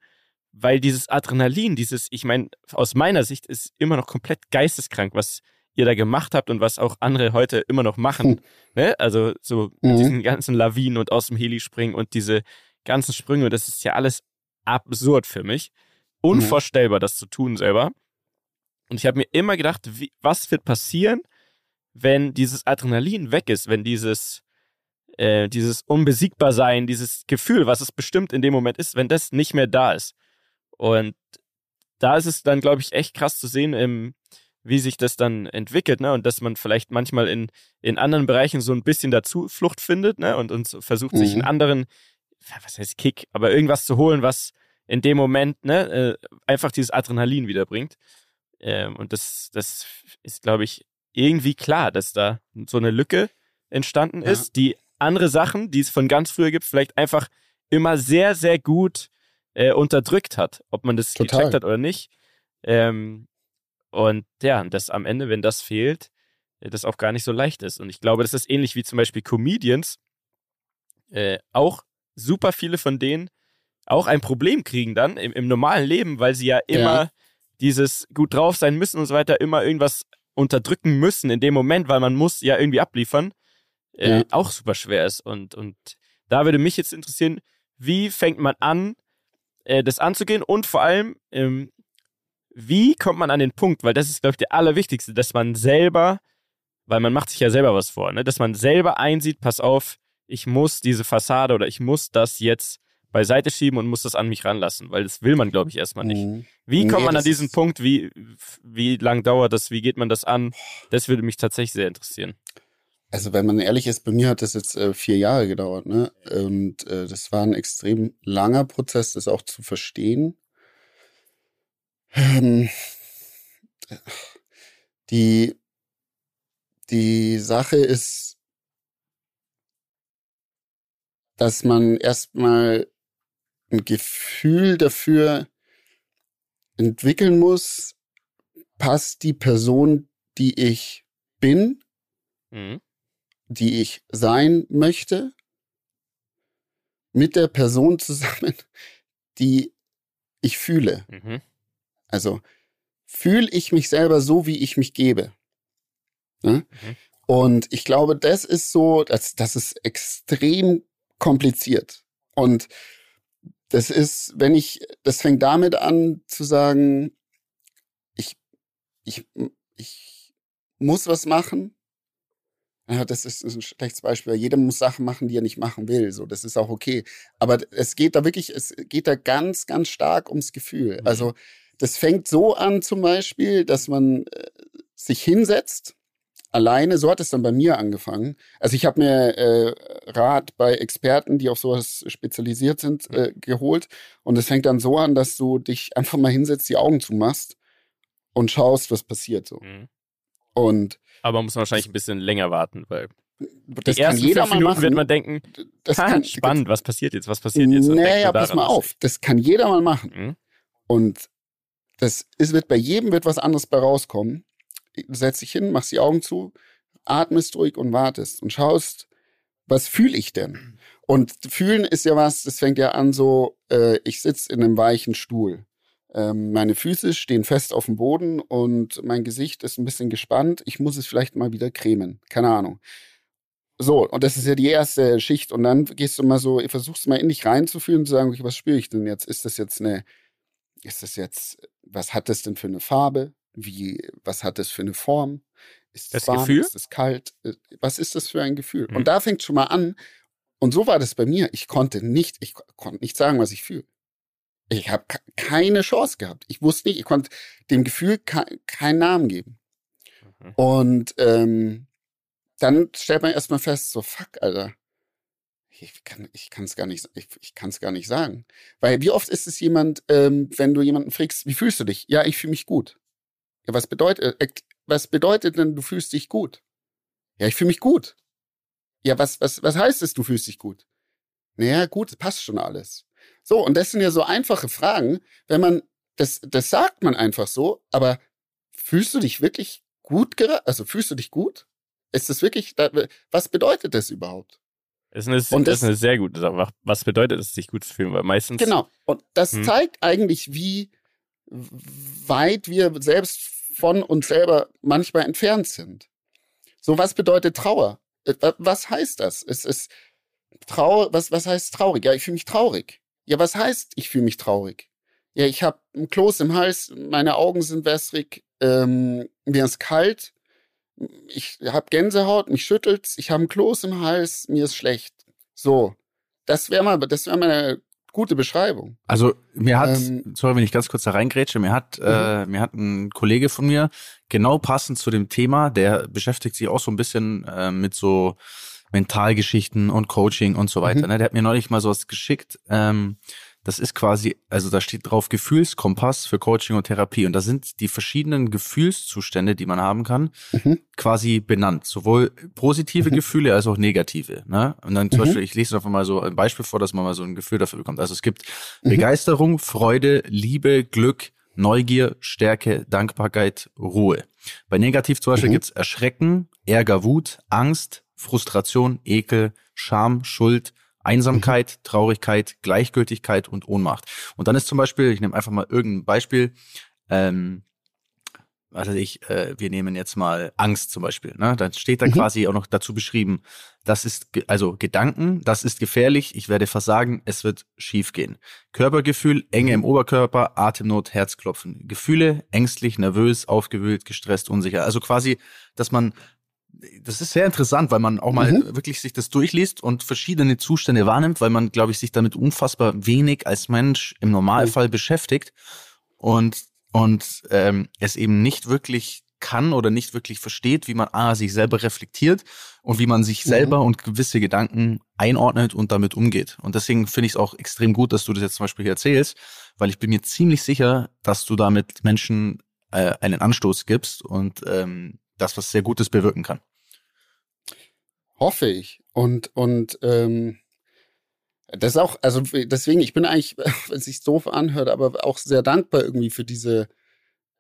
weil dieses Adrenalin, dieses, ich meine, aus meiner Sicht ist immer noch komplett geisteskrank, was ihr da gemacht habt und was auch andere heute immer noch machen. Hm. Ne? Also so mhm. diesen ganzen Lawinen und aus dem Heli springen und diese ganzen Sprünge, das ist ja alles absurd für mich. Unvorstellbar, mhm. das zu tun selber. Und ich habe mir immer gedacht, wie, was wird passieren, wenn dieses Adrenalin weg ist, wenn dieses, äh, dieses Unbesiegbarsein, dieses Gefühl, was es bestimmt in dem Moment ist, wenn das nicht mehr da ist. Und da ist es dann, glaube ich, echt krass zu sehen im, wie sich das dann entwickelt, ne? Und dass man vielleicht manchmal in, in anderen Bereichen so ein bisschen dazu Flucht findet, ne? Und, und versucht, mhm. sich in mhm. anderen, was heißt Kick, aber irgendwas zu holen, was in dem Moment, ne, äh, einfach dieses Adrenalin wiederbringt. Ähm, und das, das ist, glaube ich, irgendwie klar, dass da so eine Lücke entstanden ist, ja. die andere Sachen, die es von ganz früher gibt, vielleicht einfach immer sehr, sehr gut äh, unterdrückt hat, ob man das Total. gecheckt hat oder nicht. Ähm, und ja, das am Ende, wenn das fehlt, äh, das auch gar nicht so leicht ist. Und ich glaube, das ist ähnlich wie zum Beispiel Comedians. Äh, auch super viele von denen auch ein Problem kriegen dann im, im normalen Leben, weil sie ja immer ja. dieses gut drauf sein müssen und so weiter, immer irgendwas unterdrücken müssen in dem Moment, weil man muss ja irgendwie abliefern, äh, ja. auch super schwer ist. Und, und da würde mich jetzt interessieren, wie fängt man an, äh, das anzugehen und vor allem, ähm, wie kommt man an den Punkt, weil das ist, glaube ich, der allerwichtigste, dass man selber, weil man macht sich ja selber was vor, ne? dass man selber einsieht, pass auf, ich muss diese Fassade oder ich muss das jetzt beiseite schieben und muss das an mich ranlassen, weil das will man, glaube ich, erstmal nicht. Mhm. Wie kommt nee, man an diesen Punkt? Wie, wie lang dauert das? Wie geht man das an? Das würde mich tatsächlich sehr interessieren. Also wenn man ehrlich ist, bei mir hat das jetzt äh, vier Jahre gedauert, ne? Und äh, das war ein extrem langer Prozess, das auch zu verstehen. Ähm, die, die Sache ist, dass man erstmal ein Gefühl dafür entwickeln muss, passt die Person, die ich bin, mhm. die ich sein möchte, mit der Person zusammen, die ich fühle. Mhm. Also fühle ich mich selber so, wie ich mich gebe. Ne? Mhm. Und ich glaube, das ist so, das, das ist extrem kompliziert. Und das ist, wenn ich, das fängt damit an zu sagen, ich, ich, ich muss was machen. Ja, das ist ein schlechtes Beispiel. Jeder muss Sachen machen, die er nicht machen will. So, das ist auch okay. Aber es geht da wirklich, es geht da ganz, ganz stark ums Gefühl. Mhm. Also das fängt so an zum Beispiel, dass man äh, sich hinsetzt, alleine, so hat es dann bei mir angefangen. Also ich habe mir äh, Rat bei Experten, die auf sowas spezialisiert sind, mhm. äh, geholt. Und es fängt dann so an, dass du dich einfach mal hinsetzt, die Augen zumachst und schaust, was passiert so. Mhm. Und aber muss man wahrscheinlich ein bisschen länger warten, weil das die ersten jeder fünf Minuten machen. wird man denken, das kann, spannend, was passiert jetzt, was passiert jetzt? Naja, pass mal auf, das kann jeder mal machen. Mhm. Und das ist, wird bei jedem wird was anderes bei rauskommen. Du setzt dich hin, machst die Augen zu, atmest ruhig und wartest und schaust, was fühle ich denn? Und fühlen ist ja was, das fängt ja an so, äh, ich sitze in einem weichen Stuhl. Ähm, meine Füße stehen fest auf dem Boden und mein Gesicht ist ein bisschen gespannt. Ich muss es vielleicht mal wieder cremen. Keine Ahnung. So, und das ist ja die erste Schicht. Und dann gehst du mal so, versuchst mal in dich reinzufühlen zu sagen, okay, was spüre ich denn jetzt? Ist das jetzt eine, ist das jetzt, was hat das denn für eine Farbe? Wie, was hat das für eine Form? Ist das warm? Gefühl? Ist es kalt? Äh, was ist das für ein Gefühl? Mhm. Und da fängt schon mal an. Und so war das bei mir. Ich konnte nicht, ich konnte nicht sagen, was ich fühle. Ich habe keine Chance gehabt. Ich wusste nicht, ich konnte dem Gefühl ke keinen Namen geben. Mhm. Und ähm, dann stellt man erstmal fest, so fuck, Alter. Ich kann ich kann es gar nicht ich, ich kann gar nicht sagen, weil wie oft ist es jemand, ähm, wenn du jemanden fragst, wie fühlst du dich? Ja, ich fühle mich gut. Ja, was bedeutet äh, was bedeutet denn, du fühlst dich gut? Ja, ich fühle mich gut. Ja, was was was heißt es, du fühlst dich gut? Naja, gut, passt schon alles. So, und das sind ja so einfache Fragen, wenn man, das, das sagt man einfach so, aber fühlst du dich wirklich gut? Also fühlst du dich gut? Ist das wirklich, was bedeutet das überhaupt? Das ist eine, Und das ist eine sehr gute Sache. Was bedeutet es, sich gut zu fühlen? Weil meistens. Genau. Und das Hm. zeigt eigentlich, wie weit wir selbst von uns selber manchmal entfernt sind. So, was bedeutet Trauer? Äh, wa- Was heißt das? Es ist Trauer, was, was heißt traurig? Ja, ich fühle mich traurig. Ja, was heißt, ich fühle mich traurig? Ja, ich habe ein Kloß im Hals, meine Augen sind wässrig, ähm, mir ist kalt, ich habe Gänsehaut, mich schüttelt's, ich habe ein Kloß im Hals, mir ist schlecht. So, das wäre mal, das wäre mal eine gute Beschreibung. Also mir hat, Ähm, sorry, wenn ich ganz kurz da reingrätsche, mir hat, äh, mir hat ein Kollege von mir genau passend zu dem Thema, der beschäftigt sich auch so ein bisschen äh, mit so Mentalgeschichten und Coaching und so weiter. Mhm. Ne? Der hat mir neulich mal sowas geschickt. Ähm, das ist quasi, also da steht drauf Gefühlskompass für Coaching und Therapie. Und da sind die verschiedenen Gefühlszustände, die man haben kann, Mhm. quasi benannt. Sowohl positive Mhm. Gefühle als auch negative. Ne? Und dann zum Mhm. Beispiel, ich lese einfach mal so ein Beispiel vor, dass man mal so ein Gefühl dafür bekommt. Also es gibt Mhm. Begeisterung, Freude, Liebe, Glück, Neugier, Stärke, Dankbarkeit, Ruhe. Bei negativ zum Beispiel Mhm. gibt's Erschrecken, Ärger, Wut, Angst, Frustration, Ekel, Scham, Schuld, Einsamkeit, Mhm. Traurigkeit, Gleichgültigkeit und Ohnmacht. Und dann ist zum Beispiel, ich nehme einfach mal irgendein Beispiel, ähm, was weiß ich, äh, wir nehmen jetzt mal Angst zum Beispiel. Ne? Dann steht da Mhm. quasi auch noch dazu beschrieben, das ist, also Gedanken, das ist gefährlich, ich werde versagen, es wird schief gehen. Körpergefühl, Enge im Oberkörper, Atemnot, Herzklopfen. Gefühle, ängstlich, nervös, aufgewühlt, gestresst, unsicher. Also quasi, dass man, das ist sehr interessant, weil man auch mal Mhm. wirklich sich das durchliest und verschiedene Zustände wahrnimmt, weil man, glaube ich, sich damit unfassbar wenig als Mensch im Normalfall beschäftigt und, und ähm, es eben nicht wirklich kann oder nicht wirklich versteht, wie man A, sich selber reflektiert und wie man sich Mhm. selber und gewisse Gedanken einordnet und damit umgeht. Und deswegen finde ich es auch extrem gut, dass du das jetzt zum Beispiel hier erzählst, weil ich bin mir ziemlich sicher, dass du damit Menschen äh, einen Anstoß gibst und ähm, das was sehr Gutes bewirken kann. Hoffe ich. Und, und ähm, das auch, also deswegen, ich bin eigentlich, wenn es sich doof anhört, aber auch sehr dankbar irgendwie für diese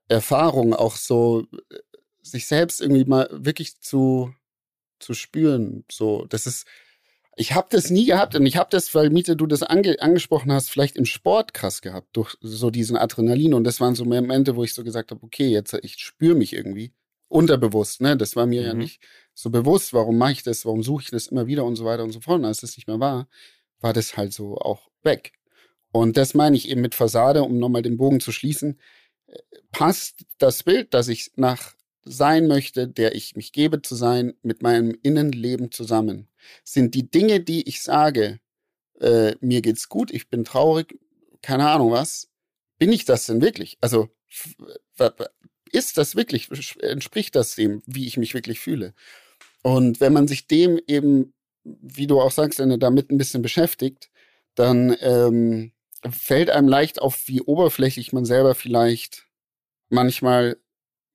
Erfahrung, auch so äh, sich selbst irgendwie mal wirklich zu, zu spüren. So, das ist, ich habe das nie gehabt und ich habe das, weil Miete, du das ange angesprochen hast, vielleicht im Sport krass gehabt, durch so diesen Adrenalin. Und das waren so Momente, wo ich so gesagt habe, okay, jetzt ich spüre mich irgendwie. Unterbewusst, ne? Das war mir ja Mhm. nicht so bewusst, warum mache ich das, warum suche ich das immer wieder und so weiter und so fort. Und als das nicht mehr war, war das halt so auch weg. Und das meine ich eben mit Fassade, um nochmal den Bogen zu schließen. Passt das Bild, das ich nach sein möchte, der ich mich gebe zu sein, mit meinem Innenleben zusammen? Sind die Dinge, die ich sage, äh, mir geht's gut, ich bin traurig, keine Ahnung was, bin ich das denn wirklich? Also ist das wirklich, entspricht das dem, wie ich mich wirklich fühle? Und wenn man sich dem eben, wie du auch sagst, wenn er damit ein bisschen beschäftigt, dann ähm, fällt einem leicht auf, wie oberflächlich man selber vielleicht manchmal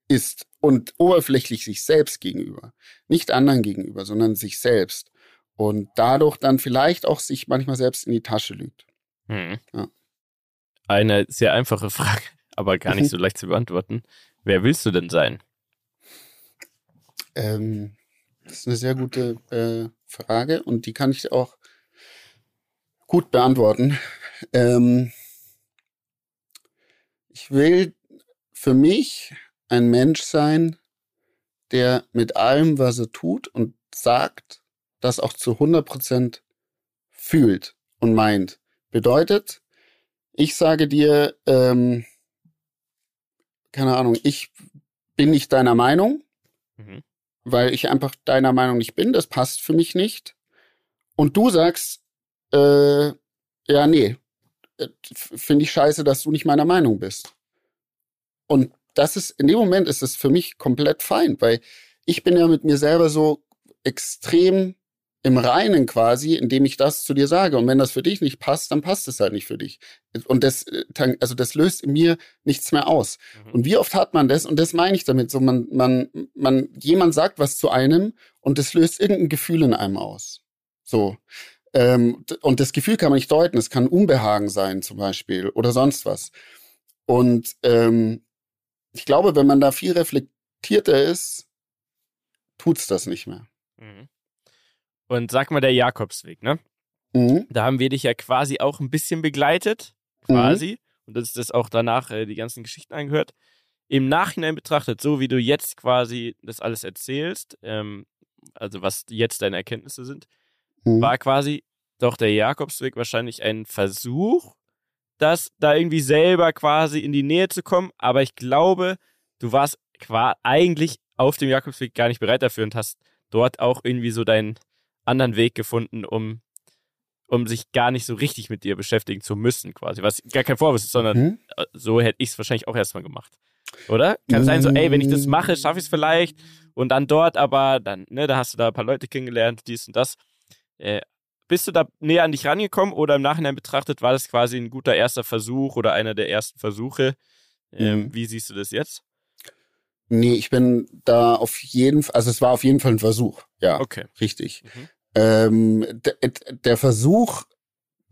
ist. Und oberflächlich sich selbst gegenüber. Nicht anderen gegenüber, sondern sich selbst. Und dadurch dann vielleicht auch sich manchmal selbst in die Tasche lügt. Hm. Ja. eine sehr einfache Frage, aber gar nicht so leicht zu beantworten. Wer willst du denn sein? Ähm, das ist eine sehr gute äh, Frage und die kann ich auch gut beantworten. Ähm, ich will für mich ein Mensch sein, der mit allem, was er tut und sagt, das auch zu 100% fühlt und meint. Bedeutet, ich sage dir, ähm, keine Ahnung, ich bin nicht deiner Meinung, mhm. weil ich einfach deiner Meinung nicht bin, das passt für mich nicht. Und du sagst, äh, ja, nee, äh, finde ich scheiße, dass du nicht meiner Meinung bist. Und das ist, in dem Moment ist es für mich komplett fein, weil ich bin ja mit mir selber so extrem im Reinen quasi, indem ich das zu dir sage. Und wenn das für dich nicht passt, dann passt es halt nicht für dich. Und das, äh, also das löst in mir nichts mehr aus. Mhm. Und wie oft hat man das? Und das meine ich damit. So, man, man, man, jemand sagt was zu einem und das löst irgendein Gefühl in einem aus. So. Ähm, und das Gefühl kann man nicht deuten. Es kann Unbehagen sein, zum Beispiel, oder sonst was. Und ähm, ich glaube, wenn man da viel reflektierter ist, tut's das nicht mehr. Mhm. Und sag mal, der Jakobsweg, ne? Mhm. Da haben wir dich ja quasi auch ein bisschen begleitet, quasi. Mhm. Und ist das auch danach äh, die ganzen Geschichten angehört. Im Nachhinein betrachtet, so wie du jetzt quasi das alles erzählst, ähm, also was jetzt deine Erkenntnisse sind, mhm. war quasi doch der Jakobsweg wahrscheinlich ein Versuch, das da irgendwie selber quasi in die Nähe zu kommen. Aber ich glaube, du warst eigentlich auf dem Jakobsweg gar nicht bereit dafür und hast dort auch irgendwie so deinen anderen Weg gefunden, um, um sich gar nicht so richtig mit dir beschäftigen zu müssen, quasi. Was gar kein Vorwurf ist, sondern. Äh, so hätte ich es wahrscheinlich auch erstmal gemacht. Oder? Kann es sein, so, ey, wenn ich das mache, schaffe ich es vielleicht und dann dort, aber dann, ne, da hast du da ein paar Leute kennengelernt, dies und das. Äh, bist du da näher an dich rangekommen oder im Nachhinein betrachtet war das quasi ein guter erster Versuch oder einer der ersten Versuche? Ähm, mhm. Wie siehst du das jetzt? Nee, ich bin da auf jeden Fall, also es war auf jeden Fall ein Versuch. Ja, okay. richtig. Mhm. Ähm, der Versuch,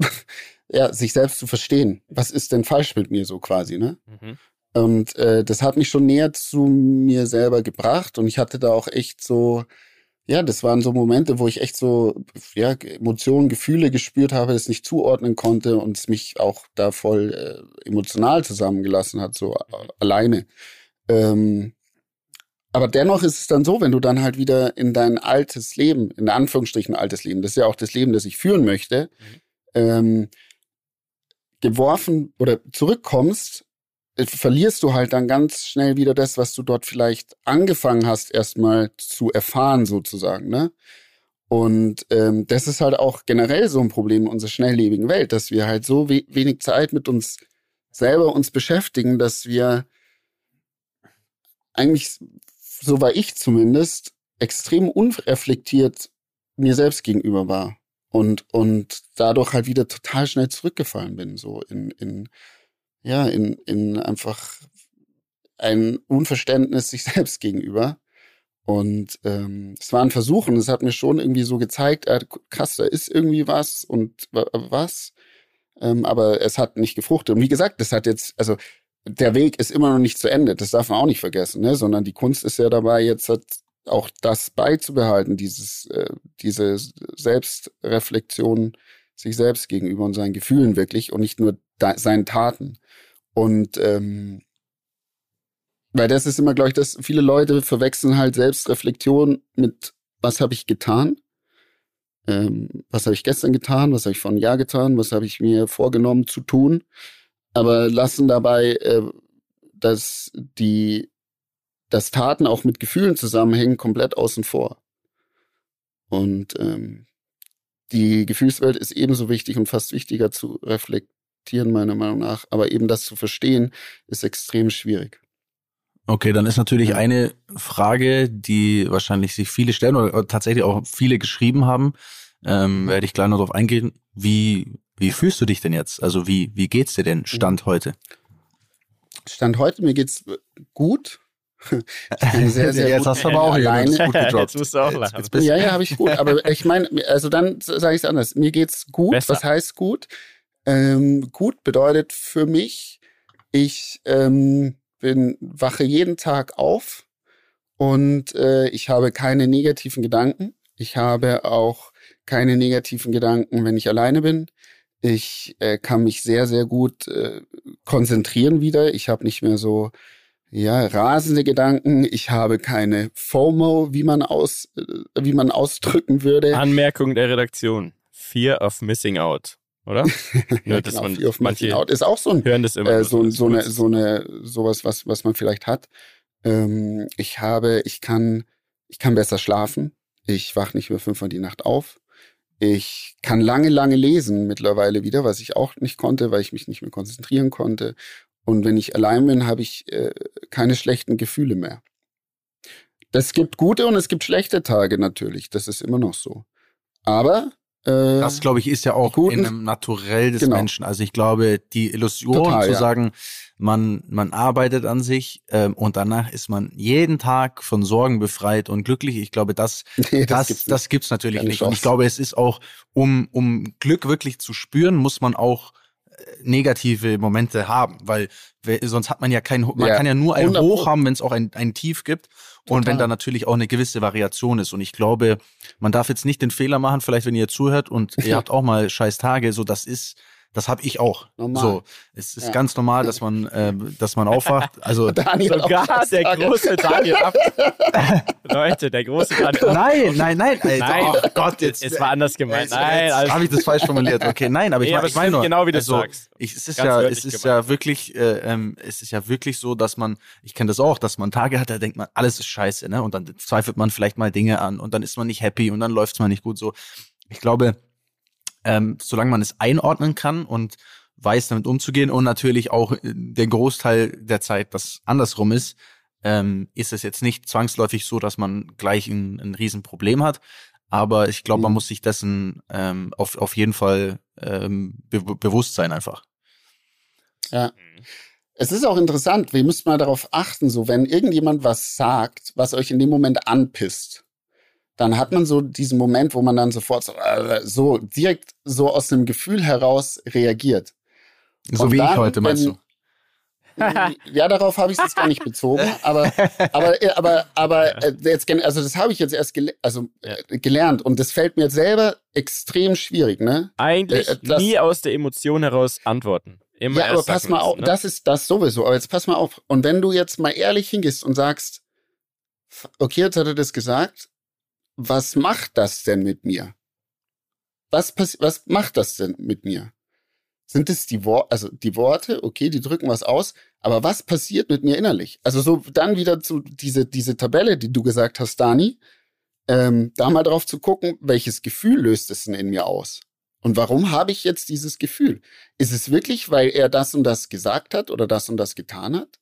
ja, sich selbst zu verstehen. Was ist denn falsch mit mir so quasi, ne? Mhm. Und äh, das hat mich schon näher zu mir selber gebracht und ich hatte da auch echt so, ja, das waren so Momente, wo ich echt so, ja, Emotionen, Gefühle gespürt habe, das nicht zuordnen konnte und es mich auch da voll äh, emotional zusammengelassen hat, so äh, alleine. Ähm, aber dennoch ist es dann so, wenn du dann halt wieder in dein altes Leben, in Anführungsstrichen altes Leben, das ist ja auch das Leben, das ich führen möchte, mhm. ähm, geworfen oder zurückkommst, äh, verlierst du halt dann ganz schnell wieder das, was du dort vielleicht angefangen hast, erstmal zu erfahren, sozusagen, ne? Und ähm, das ist halt auch generell so ein Problem in unserer schnelllebigen Welt, dass wir halt so we wenig Zeit mit uns selber uns beschäftigen, dass wir eigentlich so war ich zumindest, extrem unreflektiert mir selbst gegenüber war. Und, und dadurch halt wieder total schnell zurückgefallen bin, so in, in, ja, in, in einfach ein Unverständnis sich selbst gegenüber. Und ähm, es war ein Versuch und es hat mir schon irgendwie so gezeigt, äh, krass, da ist irgendwie was und was. Ähm, aber es hat nicht gefruchtet. Und wie gesagt, das hat jetzt, also der Weg ist immer noch nicht zu Ende. Das darf man auch nicht vergessen, ne? Sondern die Kunst ist ja dabei, jetzt auch das beizubehalten, dieses, äh, diese Selbstreflexion sich selbst gegenüber und seinen Gefühlen wirklich und nicht nur seinen Taten. Und ähm, weil das ist immer, glaube ich, dass viele Leute verwechseln halt Selbstreflexion mit was habe ich getan? Ähm, was habe ich gestern getan? Was habe ich vor einem Jahr getan? Was habe ich mir vorgenommen zu tun? Aber lassen dabei, äh, dass die, dass Taten auch mit Gefühlen zusammenhängen, komplett außen vor. Und ähm, die Gefühlswelt ist ebenso wichtig und fast wichtiger zu reflektieren, meiner Meinung nach. Aber eben das zu verstehen, ist extrem schwierig. Okay, dann ist natürlich eine Frage, die wahrscheinlich sich viele stellen oder tatsächlich auch viele geschrieben haben. Ähm, werde ich gleich noch darauf eingehen. Wie wie fühlst du dich denn jetzt? Also wie, wie geht's dir denn Stand mhm. heute? Stand heute, mir geht's gut. Ich bin sehr, sehr jetzt gut hast du aber auch alleine. gut gedroppt. Jetzt musst du auch lachen. Jetzt, jetzt ja, ja, habe ich gut. Aber ich meine, also dann sage ich es anders. Mir geht's gut. Besser. Was heißt gut? Ähm, gut bedeutet für mich, ich ähm, bin wache jeden Tag auf und äh, ich habe keine negativen Gedanken. Ich habe auch keine negativen Gedanken, wenn ich alleine bin. Ich äh, kann mich sehr, sehr gut äh, konzentrieren wieder. Ich habe nicht mehr so ja, rasende Gedanken. Ich habe keine FOMO, wie man aus, äh, wie man ausdrücken würde. Anmerkung der Redaktion. Fear of Missing Out, oder? ja, genau, man, Fear of Missing Out ist auch so ein, hören das immer äh, so, so, eine, so eine, sowas, was, was man vielleicht hat. Ähm, ich habe, ich kann, ich kann besser schlafen. Ich wach nicht mehr fünfmal die Nacht auf. Ich kann lange, lange lesen mittlerweile wieder, was ich auch nicht konnte, weil ich mich nicht mehr konzentrieren konnte. Und wenn ich allein bin, habe ich äh, keine schlechten Gefühle mehr. Das gibt gute und es gibt schlechte Tage natürlich. Das ist immer noch so. Aber äh, das, glaube ich, ist ja auch guten, in einem Naturell des genau. Menschen. Also ich glaube, die Illusion Total, zu ja. sagen, man, man arbeitet an sich ähm, und danach ist man jeden Tag von Sorgen befreit und glücklich. Ich glaube, das, nee, das, das, gibt's, das gibt's natürlich nicht. Chance. Und ich glaube, es ist auch, um, um Glück wirklich zu spüren, muss man auch negative Momente haben, weil sonst hat man ja kein, man ja. kann ja nur ein Hoch haben, wenn es auch ein, ein Tief gibt Total. und wenn da natürlich auch eine gewisse Variation ist. Und ich glaube, man darf jetzt nicht den Fehler machen, vielleicht wenn ihr zuhört und ihr habt auch mal scheiß Tage, so das ist das habe ich auch. Normal. So, es ist ja. ganz normal, dass man, äh, dass man aufwacht. Also Daniel sogar der große Daniel ab. Leute, der große Daniel. Nein, nein, nein. Alter. Nein, oh Gott, jetzt. Es war anders gemeint. Nein, also, habe ich das falsch formuliert. Okay, nein, aber ich, nee, ich meine nur. Genau wie du also, sagst. Ich, es ist ganz ja, es ist gemeint. ja wirklich, äh, ähm, es ist ja wirklich so, dass man, ich kenne das auch, dass man Tage hat, da denkt man, alles ist scheiße, ne? Und dann zweifelt man vielleicht mal Dinge an und dann ist man nicht happy und dann läuft's mal nicht gut. So, ich glaube ähm, solange man es einordnen kann und weiß, damit umzugehen und natürlich auch äh, den Großteil der Zeit das andersrum ist, ähm, ist es jetzt nicht zwangsläufig so, dass man gleich ein, ein Riesenproblem hat. Aber ich glaube, man mhm. muss sich dessen ähm, auf, auf jeden Fall ähm, be bewusst sein einfach. Ja. Es ist auch interessant, wir müssen mal darauf achten, so wenn irgendjemand was sagt, was euch in dem Moment anpisst, dann hat man so diesen Moment, wo man dann sofort so, äh, so direkt so aus dem Gefühl heraus reagiert. So Und wie dann, ich heute, meinst du? Ja, darauf habe ich es jetzt gar nicht bezogen, aber aber aber aber äh, jetzt also das habe ich jetzt erst gele also äh, gelernt und das fällt mir jetzt selber extrem schwierig, ne? Eigentlich äh, das, nie aus der Emotion heraus antworten. Immer ja, aber pass mal auf, ne? das ist das sowieso. Aber jetzt pass mal auf. Und wenn du jetzt mal ehrlich hingehst und sagst, okay, jetzt hat er das gesagt, was macht das denn mit mir? Was, was macht das denn mit mir? Sind es die Worte, also die Worte, okay, die drücken was aus, aber was passiert mit mir innerlich? Also so dann wieder zu diese, diese Tabelle, die du gesagt hast, Dani, ähm, da mal drauf zu gucken, welches Gefühl löst es denn in mir aus? Und warum habe ich jetzt dieses Gefühl? Ist es wirklich, weil er das und das gesagt hat oder das und das getan hat?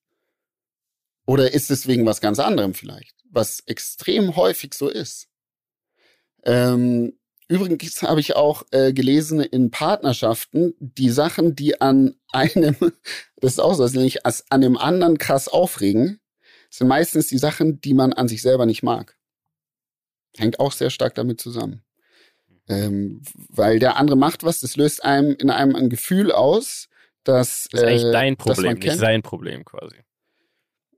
Oder ist es wegen was ganz anderem vielleicht, was extrem häufig so ist? Ähm, übrigens habe ich auch äh, gelesen in Partnerschaften, die Sachen, die an einem, das ist auch so, nämlich als an dem anderen krass aufregen, sind meistens die Sachen, die man an sich selber nicht mag. Hängt auch sehr stark damit zusammen. Ähm, weil der andere macht was, das löst einem in einem ein Gefühl aus, dass. Das ist eigentlich äh, dein Problem, nicht sein Problem quasi.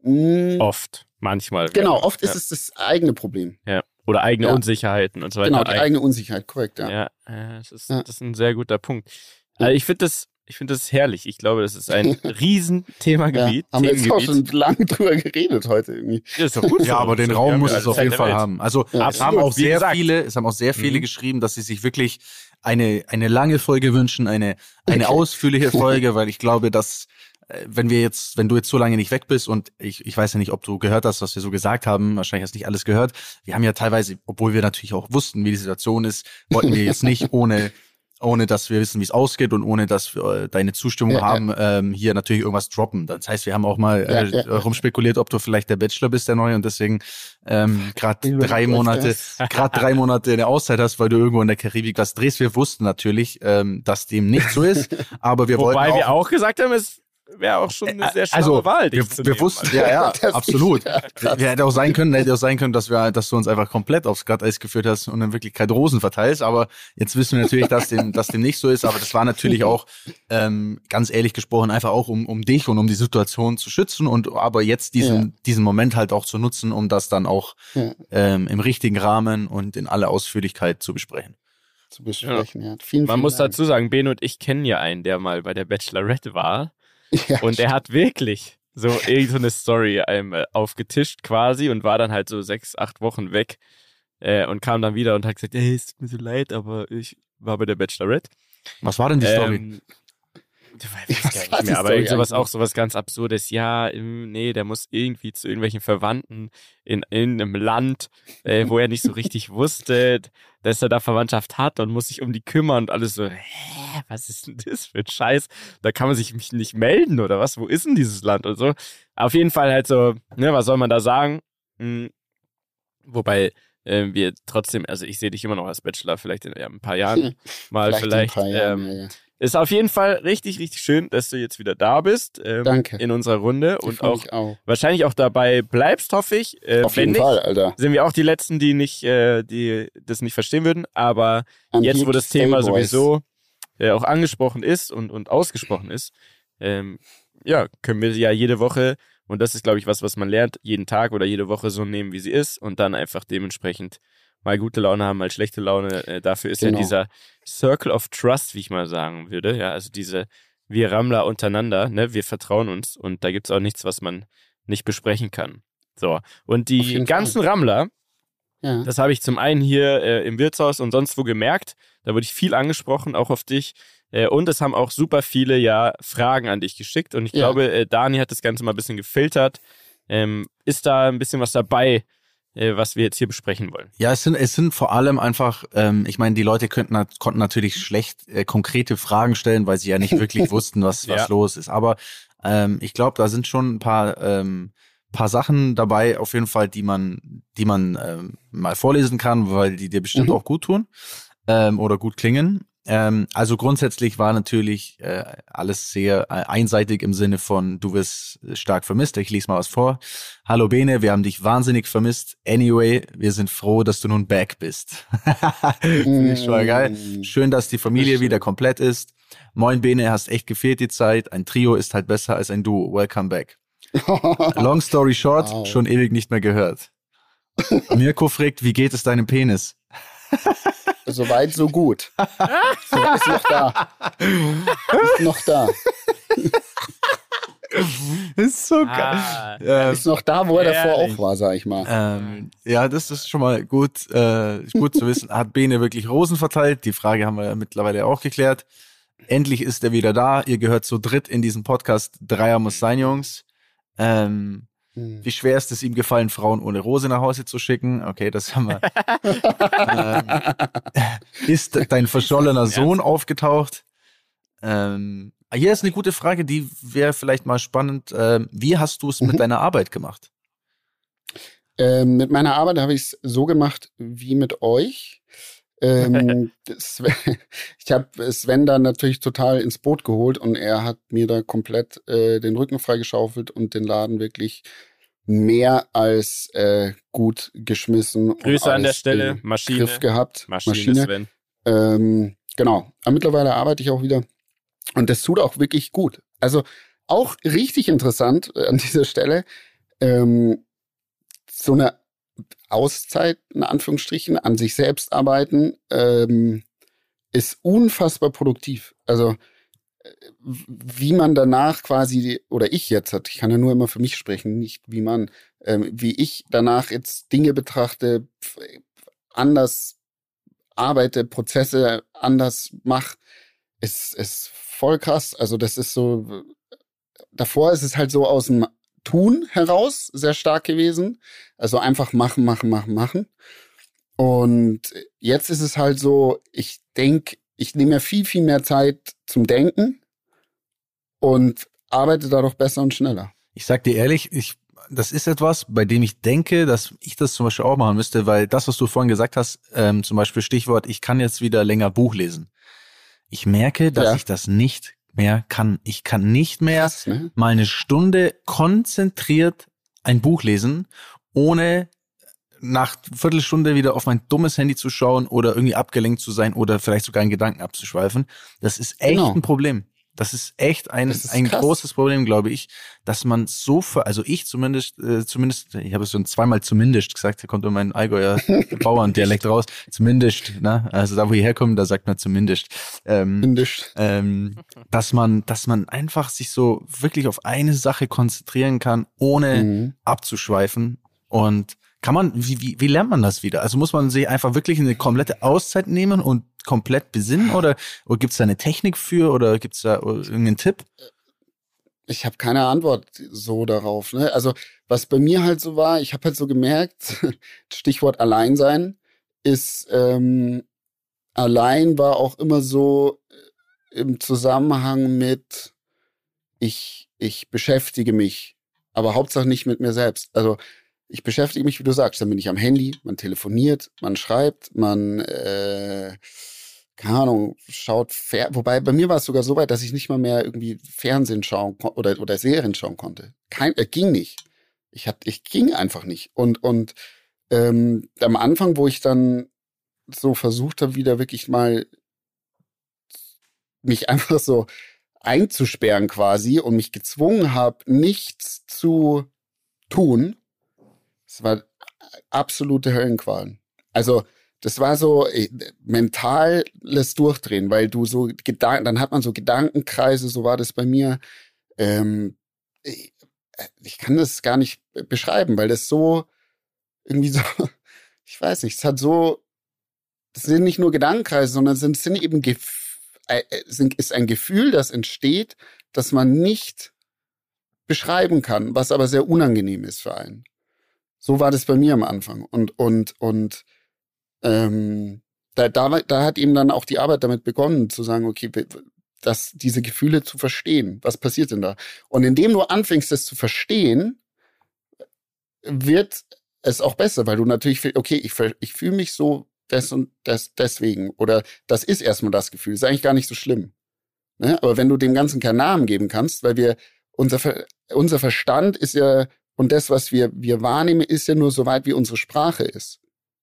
Mm. Oft, manchmal. Genau, oft ja. ist es das eigene Problem. Ja. Oder eigene ja. Unsicherheiten und so weiter. Genau, die eigene Unsicherheit, korrekt, ja. Ja, das, ist, das ist ein sehr guter Punkt. Also ich finde das, ich finde das herrlich. Ich glaube, das ist ein Riesenthemagebiet. Ja, haben wir jetzt auch schon lange drüber geredet heute irgendwie. Ja, ist doch gut. ja, aber den Raum muss es auf jeden Fall haben. Also ja, es haben auch sehr viele, es haben auch sehr viele mhm. geschrieben, dass sie sich wirklich eine, eine lange Folge wünschen, eine, eine ausführliche Folge, weil ich glaube, dass wenn wir jetzt, wenn du jetzt so lange nicht weg bist und ich, ich weiß ja nicht, ob du gehört hast, was wir so gesagt haben, wahrscheinlich hast du nicht alles gehört. Wir haben ja teilweise, obwohl wir natürlich auch wussten, wie die Situation ist, wollten wir jetzt nicht ohne ohne dass wir wissen, wie es ausgeht und ohne dass wir äh, deine Zustimmung ja, haben, ja. Ähm, hier natürlich irgendwas droppen. Das heißt, wir haben auch mal äh, ja, rumspekuliert, ob du vielleicht der Bachelor bist, der neue, und deswegen ähm, gerade drei Monate, gerade drei Monate eine Auszeit hast, weil du irgendwo in der Karibik was drehst. Wir wussten natürlich, ähm, dass dem nicht so ist, aber wir Wobei wollten auch, wir auch gesagt haben, es wäre auch schon eine sehr schlaue also, Wahl. Dich wir, wir wussten, ja, ja, absolut. Ja, hätte auch sein können, hätte auch sein können, dass wir, dass du uns einfach komplett aufs Glatteis geführt hast und in Wirklichkeit Rosen verteilst. Aber jetzt wissen wir natürlich, dass dem, dass dem nicht so ist. Aber das war natürlich auch, ähm, ganz ehrlich gesprochen, einfach auch um, um dich und um die Situation zu schützen und aber jetzt diesen, ja. diesen Moment halt auch zu nutzen, um das dann auch ja. ähm, im richtigen Rahmen und in aller Ausführlichkeit zu besprechen zu besprechen. Ja. Vielen, Man muss Dank. dazu sagen, Ben und ich kennen ja einen, der mal bei der Bachelorette war. Ja, und er hat wirklich so irgendeine so eine Story einem äh, aufgetischt quasi und war dann halt so sechs, acht Wochen weg äh, und kam dann wieder und hat gesagt, hey, es tut mir so leid, aber ich war bei der Bachelorette. Was war denn die Story? Ähm, ich weiß gar nicht mehr, aber irgend sowas auch sowas ganz Absurdes. Ja, nee, der muss irgendwie zu irgendwelchen Verwandten in, in einem Land, äh, wo er nicht so richtig wusste, dass er da Verwandtschaft hat und muss sich um die kümmern und alles so, hä, was ist denn das für ein Scheiß? Da kann man sich nicht melden oder was? Wo ist denn dieses Land und so? Auf jeden Fall halt so, ne, was soll man da sagen? Hm, wobei, äh, wir trotzdem, also ich sehe dich immer noch als Bachelor, vielleicht in ja, ein paar Jahren mal vielleicht. vielleicht Jahren, ähm, ja. Ist auf jeden Fall richtig, richtig schön, dass du jetzt wieder da bist. Ähm, Danke. In unserer Runde und auch, auch, wahrscheinlich auch dabei bleibst, hoffe ich. Äh, auf jeden nicht, Fall, Alter. Sind wir auch die Letzten, die nicht, äh, die das nicht verstehen würden. Aber I'm jetzt, wo das Thema sowieso äh, auch angesprochen ist und, und ausgesprochen ist, ähm, ja, können wir sie ja jede Woche, und das ist, glaube ich, was, was man lernt, jeden Tag oder jede Woche so nehmen, wie sie ist und dann einfach dementsprechend mal gute Laune haben, mal schlechte Laune. Äh, dafür ist genau. ja dieser Circle of Trust, wie ich mal sagen würde. Ja, also diese wir Rammler untereinander, ne, wir vertrauen uns und da gibt es auch nichts, was man nicht besprechen kann. So. Und die ganzen Fall. Rammler, ja. das habe ich zum einen hier äh, im Wirtshaus und sonst wo gemerkt. Da wurde ich viel angesprochen, auch auf dich. Äh, und es haben auch super viele ja Fragen an dich geschickt. Und ich ja. glaube, äh, Dani hat das Ganze mal ein bisschen gefiltert. Ähm, ist da ein bisschen was dabei, was wir jetzt hier besprechen wollen. Ja, es sind, es sind vor allem einfach, ähm, ich meine, die Leute könnten, konnten natürlich schlecht äh, konkrete Fragen stellen, weil sie ja nicht wirklich wussten, was, was ja. los ist. Aber ähm, ich glaube, da sind schon ein paar, ähm, paar Sachen dabei, auf jeden Fall, die man, die man ähm, mal vorlesen kann, weil die dir bestimmt mhm. auch gut tun ähm, oder gut klingen. Ähm, also grundsätzlich war natürlich äh, alles sehr äh, einseitig im Sinne von, du wirst stark vermisst. Ich lese mal was vor. Hallo Bene, wir haben dich wahnsinnig vermisst. Anyway, wir sind froh, dass du nun back bist. Finde ich schon geil. Mm. Schön, dass die Familie wieder komplett ist. Moin Bene, hast echt gefehlt die Zeit. Ein Trio ist halt besser als ein Duo. Welcome back. Long story short, wow. schon ewig nicht mehr gehört. Mirko fragt, wie geht es deinem Penis? Soweit, so gut. So, ist noch da. Ist noch da. ist so ah, geil. Ähm, ist noch da, wo er davor auch war, sag ich mal. Ähm, ja, das ist schon mal gut, äh, gut zu wissen. Hat Bene wirklich Rosen verteilt? Die Frage haben wir ja mittlerweile auch geklärt. Endlich ist er wieder da. Ihr gehört zu dritt in diesem Podcast. Dreier muss sein, Jungs. Ähm, hm. Wie schwer ist es ihm gefallen, Frauen ohne Rose nach Hause zu schicken? Okay, das haben wir. ähm, ist dein verschollener Sohn aufgetaucht? Ähm, hier ist eine gute Frage, die wäre vielleicht mal spannend. Ähm, wie hast du es mhm. mit deiner Arbeit gemacht? Ähm, mit meiner Arbeit habe ich es so gemacht wie mit euch. Ähm, ich habe Sven dann natürlich total ins Boot geholt und er hat mir da komplett äh, den Rücken freigeschaufelt und den Laden wirklich mehr als äh, gut geschmissen. Grüße an der Stelle, Maschine. Griff gehabt. Maschine, Maschine. Sven. Ähm, genau. Aber mittlerweile arbeite ich auch wieder und das tut auch wirklich gut. Also auch richtig interessant äh, an dieser Stelle. Ähm, so eine Auszeit, in Anführungsstrichen, an sich selbst arbeiten, ähm, ist unfassbar produktiv. Also, äh, wie man danach quasi, oder ich jetzt, ich kann ja nur immer für mich sprechen, nicht wie man, ähm, wie ich danach jetzt Dinge betrachte, anders arbeite, Prozesse anders mache, ist, ist voll krass. Also, das ist so, davor ist es halt so aus dem Tun heraus sehr stark gewesen. Also einfach machen, machen, machen, machen. Und jetzt ist es halt so, ich denke, ich nehme mir viel, viel mehr Zeit zum Denken und arbeite dadurch besser und schneller. Ich sag dir ehrlich, ich, das ist etwas, bei dem ich denke, dass ich das zum Beispiel auch machen müsste, weil das, was du vorhin gesagt hast, ähm, zum Beispiel Stichwort, ich kann jetzt wieder länger Buch lesen. Ich merke, dass ja. ich das nicht mehr kann. Ich kann nicht mehr Krass, ne? mal eine Stunde konzentriert ein Buch lesen, ohne nach Viertelstunde wieder auf mein dummes Handy zu schauen oder irgendwie abgelenkt zu sein oder vielleicht sogar in Gedanken abzuschweifen. Das ist echt genau. ein Problem. Das ist echt ein, ist ein großes Problem, glaube ich, dass man so, ver also ich zumindest, äh, zumindest, ich habe es schon zweimal zumindest gesagt, da kommt immer mein Allgäuer Bauerndialekt raus, zumindest, ne? also da wo ich herkomme, da sagt man zumindest, ähm, ähm, dass man, dass man einfach sich so wirklich auf eine Sache konzentrieren kann, ohne mhm. abzuschweifen und kann man, wie, wie, wie lernt man das wieder? Also muss man sich einfach wirklich eine komplette Auszeit nehmen und komplett besinnen oder, oder gibt es da eine Technik für oder gibt es da irgendeinen Tipp? Ich habe keine Antwort so darauf. Ne? Also was bei mir halt so war, ich habe halt so gemerkt, Stichwort Alleinsein ist ähm, allein war auch immer so äh, im Zusammenhang mit ich ich beschäftige mich, aber Hauptsache nicht mit mir selbst. Also ich beschäftige mich, wie du sagst, dann bin ich am Handy, man telefoniert, man schreibt, man, äh, keine Ahnung, schaut, Fer wobei bei mir war es sogar so weit, dass ich nicht mal mehr irgendwie Fernsehen schauen oder, oder Serien schauen konnte. Kein, äh, ging nicht. Ich hab, ich ging einfach nicht. Und, und ähm, am Anfang, wo ich dann so versucht habe, wieder wirklich mal mich einfach so einzusperren quasi und mich gezwungen habe, nichts zu tun, es war absolute Höllenqualen. Also, das war so äh, mentales Durchdrehen, weil du so Gedanken, dann hat man so Gedankenkreise, so war das bei mir. Ähm, ich, äh, ich kann das gar nicht beschreiben, weil das so irgendwie so, ich weiß nicht, es hat so, das sind nicht nur Gedankenkreise, sondern sind, sind eben Gef äh, sind, ist ein Gefühl, das entsteht, das man nicht beschreiben kann, was aber sehr unangenehm ist für einen. So war das bei mir am Anfang. Und, und, und ähm, da, da, da hat eben dann auch die Arbeit damit begonnen, zu sagen, okay, dass diese Gefühle zu verstehen. Was passiert denn da? Und indem du anfängst, das zu verstehen, wird es auch besser, weil du natürlich, okay, ich, ich fühle mich so des und des, deswegen. Oder das ist erstmal das Gefühl. Ist eigentlich gar nicht so schlimm. Ne? Aber wenn du dem Ganzen keinen Namen geben kannst, weil wir, unser, unser Verstand ist ja und das, was wir, wir wahrnehmen, ist ja nur so weit, wie unsere Sprache ist.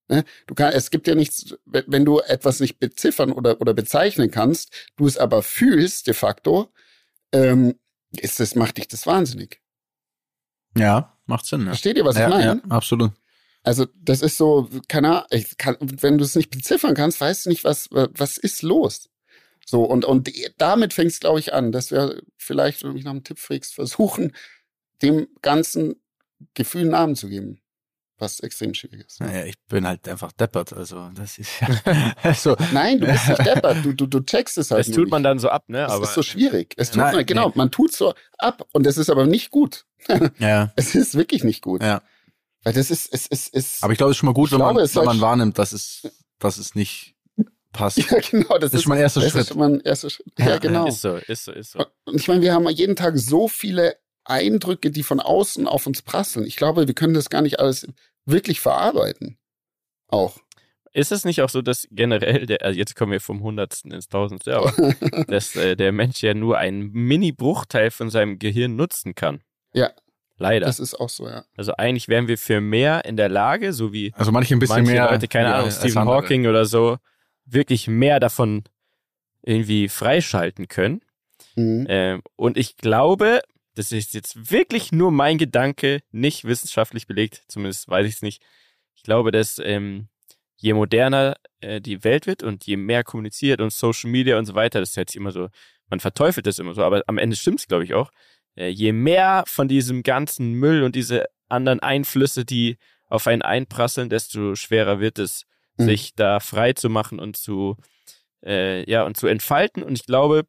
Ne? Du kannst, es gibt ja nichts, wenn du etwas nicht beziffern oder, oder bezeichnen kannst, du es aber fühlst de facto, ähm, ist das, macht dich das wahnsinnig. Ja, macht Sinn. Ja. Versteht ihr, was ja, ich meine? Ja, absolut. Also das ist so, keine Ahnung, kann, wenn du es nicht beziffern kannst, weißt du nicht, was, was ist los. So, und, und damit fängt es, glaube ich, an, dass wir vielleicht, wenn du mich nach einem Tipp fragst, versuchen, dem Ganzen Gefühl einen Namen zu geben. Was extrem schwierig ist. Naja, ich bin halt einfach deppert, also das ist ja. also. Nein, du bist nicht deppert, du, du, du checkst es halt. Das tut man dann so ab, ne? Das aber, ist so schwierig. Es tut nein, man, genau, nee. man tut so ab und das ist aber nicht gut. ja. Es ist wirklich nicht gut. Ja. Weil das ist, es ist, es. Aber ich glaube, es ist schon mal gut, wenn, glaube, man, wenn man wahrnimmt, dass es, dass es nicht passt. Ja, genau. Das, das ist, schon mein erster das Schritt. Ist schon mein erster Schritt. Ja, genau. Ist so, ist so, ist so. Und ich meine, wir haben jeden Tag so viele Eindrücke, die von außen auf uns prasseln. Ich glaube, wir können das gar nicht alles wirklich verarbeiten. Auch. Ist es nicht auch so, dass generell, der, also jetzt kommen wir vom Hundertsten ins Tausendste, aber dass äh, der Mensch ja nur einen Mini-Bruchteil von seinem Gehirn nutzen kann? Ja. Leider. Das ist auch so, ja. Also eigentlich wären wir für mehr in der Lage, so wie also manche ein bisschen manche mehr Leute, keine Ahnung, Stephen Hawking oder so, wirklich mehr davon irgendwie freischalten können. Mhm. Ähm, und ich glaube, das ist jetzt wirklich nur mein Gedanke, nicht wissenschaftlich belegt, zumindest weiß ich es nicht. Ich glaube, dass ähm, je moderner äh, die Welt wird und je mehr kommuniziert und Social Media und so weiter, das ist jetzt immer so, man verteufelt das immer so, aber am Ende stimmt es, glaube ich, auch. Äh, je mehr von diesem ganzen Müll und diese anderen Einflüsse, die auf einen einprasseln, desto schwerer wird es, mhm. sich da frei zu machen und zu, äh, ja, und zu entfalten. Und ich glaube,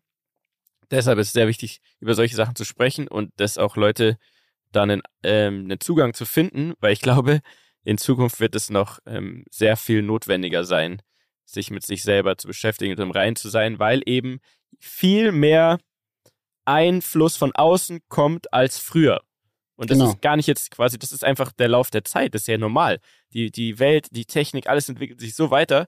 deshalb ist es sehr wichtig, über solche Sachen zu sprechen und dass auch Leute da einen, ähm, einen Zugang zu finden, weil ich glaube, in Zukunft wird es noch ähm, sehr viel notwendiger sein, sich mit sich selber zu beschäftigen und im Rein zu sein, weil eben viel mehr Einfluss von außen kommt als früher. Und das genau. ist gar nicht jetzt quasi, das ist einfach der Lauf der Zeit, das ist ja normal. Die, die Welt, die Technik, alles entwickelt sich so weiter.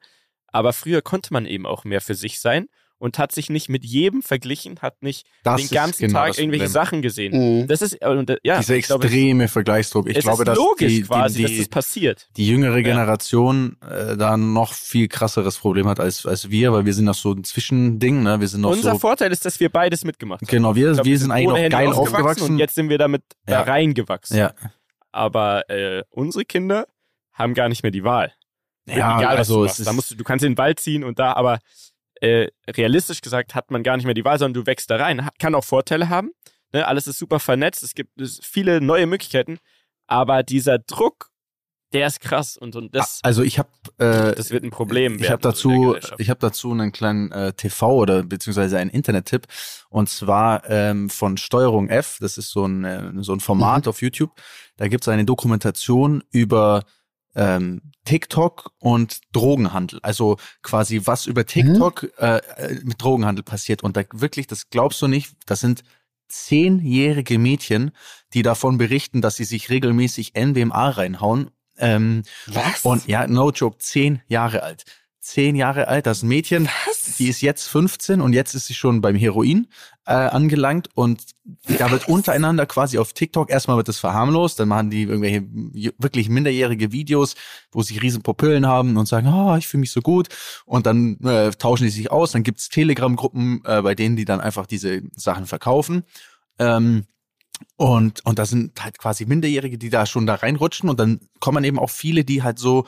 Aber früher konnte man eben auch mehr für sich sein und hat sich nicht mit jedem verglichen, hat nicht das den ganzen genau Tag irgendwelche Sachen gesehen. Mhm. Das ist äh, ja, dieser extreme glaube, Vergleichsdruck. Ich glaube, dass logisch die, quasi, die, dass das passiert. Die jüngere Generation ja. äh, da noch viel krasseres Problem hat als als wir, weil wir sind noch so ein Zwischending. Ne? Wir sind noch Unser so, Vorteil ist, dass wir beides mitgemacht haben. Genau, wir, glaub, wir sind eigentlich noch geil aufgewachsen und jetzt sind wir damit ja. da reingewachsen. Ja. Aber äh, unsere Kinder haben gar nicht mehr die Wahl. Ja, egal, also es ist, da musst du, du kannst in den Wald ziehen und da, aber äh, realistisch gesagt hat man gar nicht mehr die Wahl, sondern du wächst da rein. Kann auch Vorteile haben. Ne? Alles ist super vernetzt, es gibt viele neue Möglichkeiten, aber dieser Druck, der ist krass und, und das. Also ich habe, äh, das wird ein Problem. Ich habe dazu, ich habe dazu einen kleinen äh, TV oder beziehungsweise einen Internet-Tipp und zwar ähm, von Steuerung F. Das ist so ein äh, so ein Format mhm. auf YouTube. Da gibt es eine Dokumentation über ähm, TikTok und Drogenhandel. Also quasi was über TikTok mhm. äh, mit Drogenhandel passiert. Und da wirklich, das glaubst du nicht, das sind zehnjährige Mädchen, die davon berichten, dass sie sich regelmäßig NBMA reinhauen. Ähm, was? Und ja, no joke, zehn Jahre alt zehn Jahre alt, das Mädchen, Was? die ist jetzt 15 und jetzt ist sie schon beim Heroin äh, angelangt und da wird untereinander quasi auf TikTok erstmal wird das verharmlost, dann machen die irgendwelche wirklich minderjährige Videos, wo sie riesen Pupillen haben und sagen, ah, oh, ich fühle mich so gut und dann äh, tauschen die sich aus, dann gibt's Telegram-Gruppen, äh, bei denen die dann einfach diese Sachen verkaufen. Ähm, und, und da sind halt quasi Minderjährige, die da schon da reinrutschen und dann kommen eben auch viele, die halt so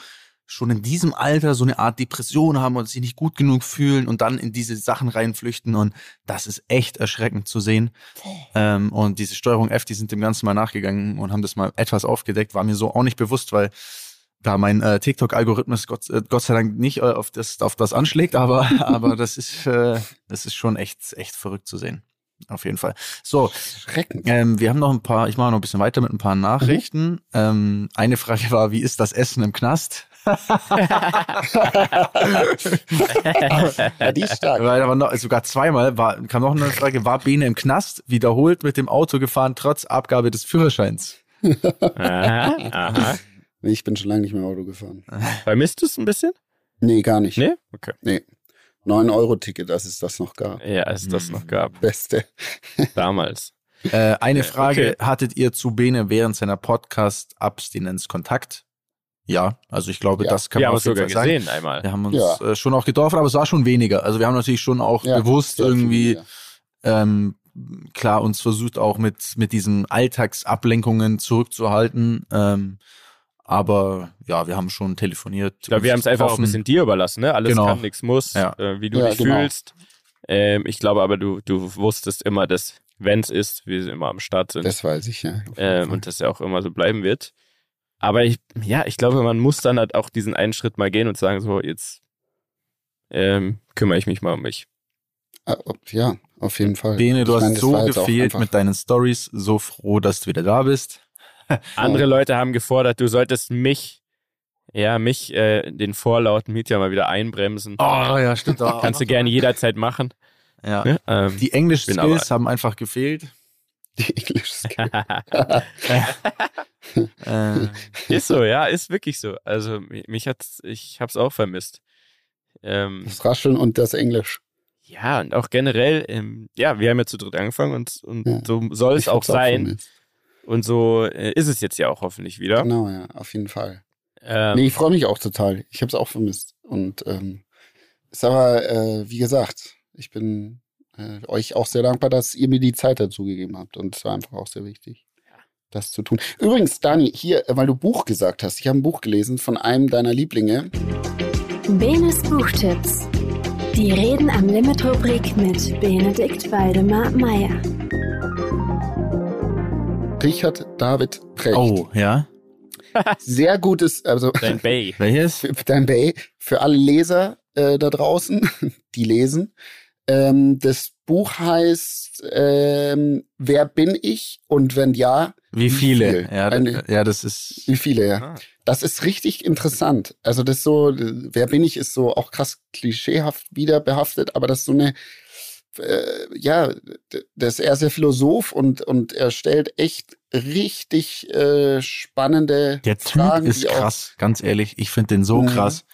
schon in diesem Alter so eine Art Depression haben und sich nicht gut genug fühlen und dann in diese Sachen reinflüchten. Und das ist echt erschreckend zu sehen. Ähm, und diese Steuerung F, die sind dem Ganzen mal nachgegangen und haben das mal etwas aufgedeckt. War mir so auch nicht bewusst, weil da mein äh, TikTok-Algorithmus Gott, äh, Gott sei Dank nicht äh, auf das auf das anschlägt, aber aber das ist äh, das ist schon echt echt verrückt zu sehen. Auf jeden Fall. So, ähm, wir haben noch ein paar, ich mache noch ein bisschen weiter mit ein paar Nachrichten. Mhm. Ähm, eine Frage war, wie ist das Essen im Knast? ja, die ist stark. Weil da war noch, sogar zweimal war, kam noch eine Frage, war Bene im Knast wiederholt mit dem Auto gefahren, trotz Abgabe des Führerscheins? aha, aha. Ich bin schon lange nicht mehr Auto gefahren. Vermisst du es ein bisschen? Nee, gar nicht. Nee? Okay. Nee. 9-Euro-Ticket, dass es das noch gab. Ja, als es das noch gab. Beste. Damals. Äh, eine Frage, okay. hattet ihr zu Bene während seiner Podcast-Abstinenz Kontakt? Ja, also ich glaube, ja. das kann wir man auf jeden Fall sagen. Gesehen einmal. Wir haben uns ja. äh, schon auch getroffen, aber es war schon weniger. Also wir haben natürlich schon auch ja, bewusst irgendwie ähm, klar uns versucht auch mit mit diesen Alltagsablenkungen zurückzuhalten. Ähm, aber ja, wir haben schon telefoniert. Ich glaube, wir haben es einfach auch ein bisschen dir überlassen, ne? Alles genau. kann, nichts muss, ja. äh, wie du dich genau. fühlst. Ähm, ich glaube aber, du, du wusstest immer, dass wenn es ist, wir immer am Start sind. Das weiß ich, ja. Ähm, und das ja auch immer so bleiben wird. Aber ich, ja, ich glaube, man muss dann halt auch diesen einen Schritt mal gehen und sagen, so, jetzt ähm, kümmere ich mich mal um mich. Ah, ja, auf jeden Fall. Bene, du ich hast meine, so gefehlt mit deinen Stories, so froh, dass du wieder da bist. Andere Leute haben gefordert, du solltest mich, ja, mich, äh, den vorlauten Mietja mal wieder einbremsen. Oh, ja, stimmt. auch. Kannst du gerne jederzeit machen. Ja. Ne? Ähm, Die Englisch-Skills haben einfach gefehlt. Die Englisch-Skills. äh, ist so, ja, ist wirklich so. Also mich hat's, ich hab's auch vermisst. Ähm, das Rascheln und das Englisch. Ja, und auch generell, ähm, ja, wir haben ja zu dritt angefangen und, und ja, so soll es auch sein. Auch und so äh, ist es jetzt ja auch hoffentlich wieder. Genau, ja, auf jeden Fall. Ähm, nee, ich freue mich auch total. Ich habe es auch vermisst. Und ähm, ist aber, äh, wie gesagt, ich bin äh, euch auch sehr dankbar, dass ihr mir die Zeit dazu gegeben habt. Und es war einfach auch sehr wichtig das zu tun. Übrigens, Dani, hier, weil du Buch gesagt hast, ich habe ein Buch gelesen von einem deiner Lieblinge. Benes Buchtipps. Die Reden am Limit Rubrik mit Benedikt Waldemar Meyer. Richard David Precht. Oh, ja. Sehr gutes, also. Dein Bay. Welches? Dein Bay. Für alle Leser äh, da draußen, die lesen. Ähm, das Buch heißt ähm, Wer bin ich? Und wenn ja, wie viele? Wie viele? Ja, Eine, ja, das ist. Wie viele, ja. Ah. Das ist richtig interessant. Also das so, wer bin ich, ist so auch krass klischeehaft wieder behaftet, aber das ist so eine, äh, ja, ist eher sehr Philosoph und, und er stellt echt richtig äh, spannende Der Typ Fragen, ist krass, ganz ehrlich. Ich finde den so mhm. krass.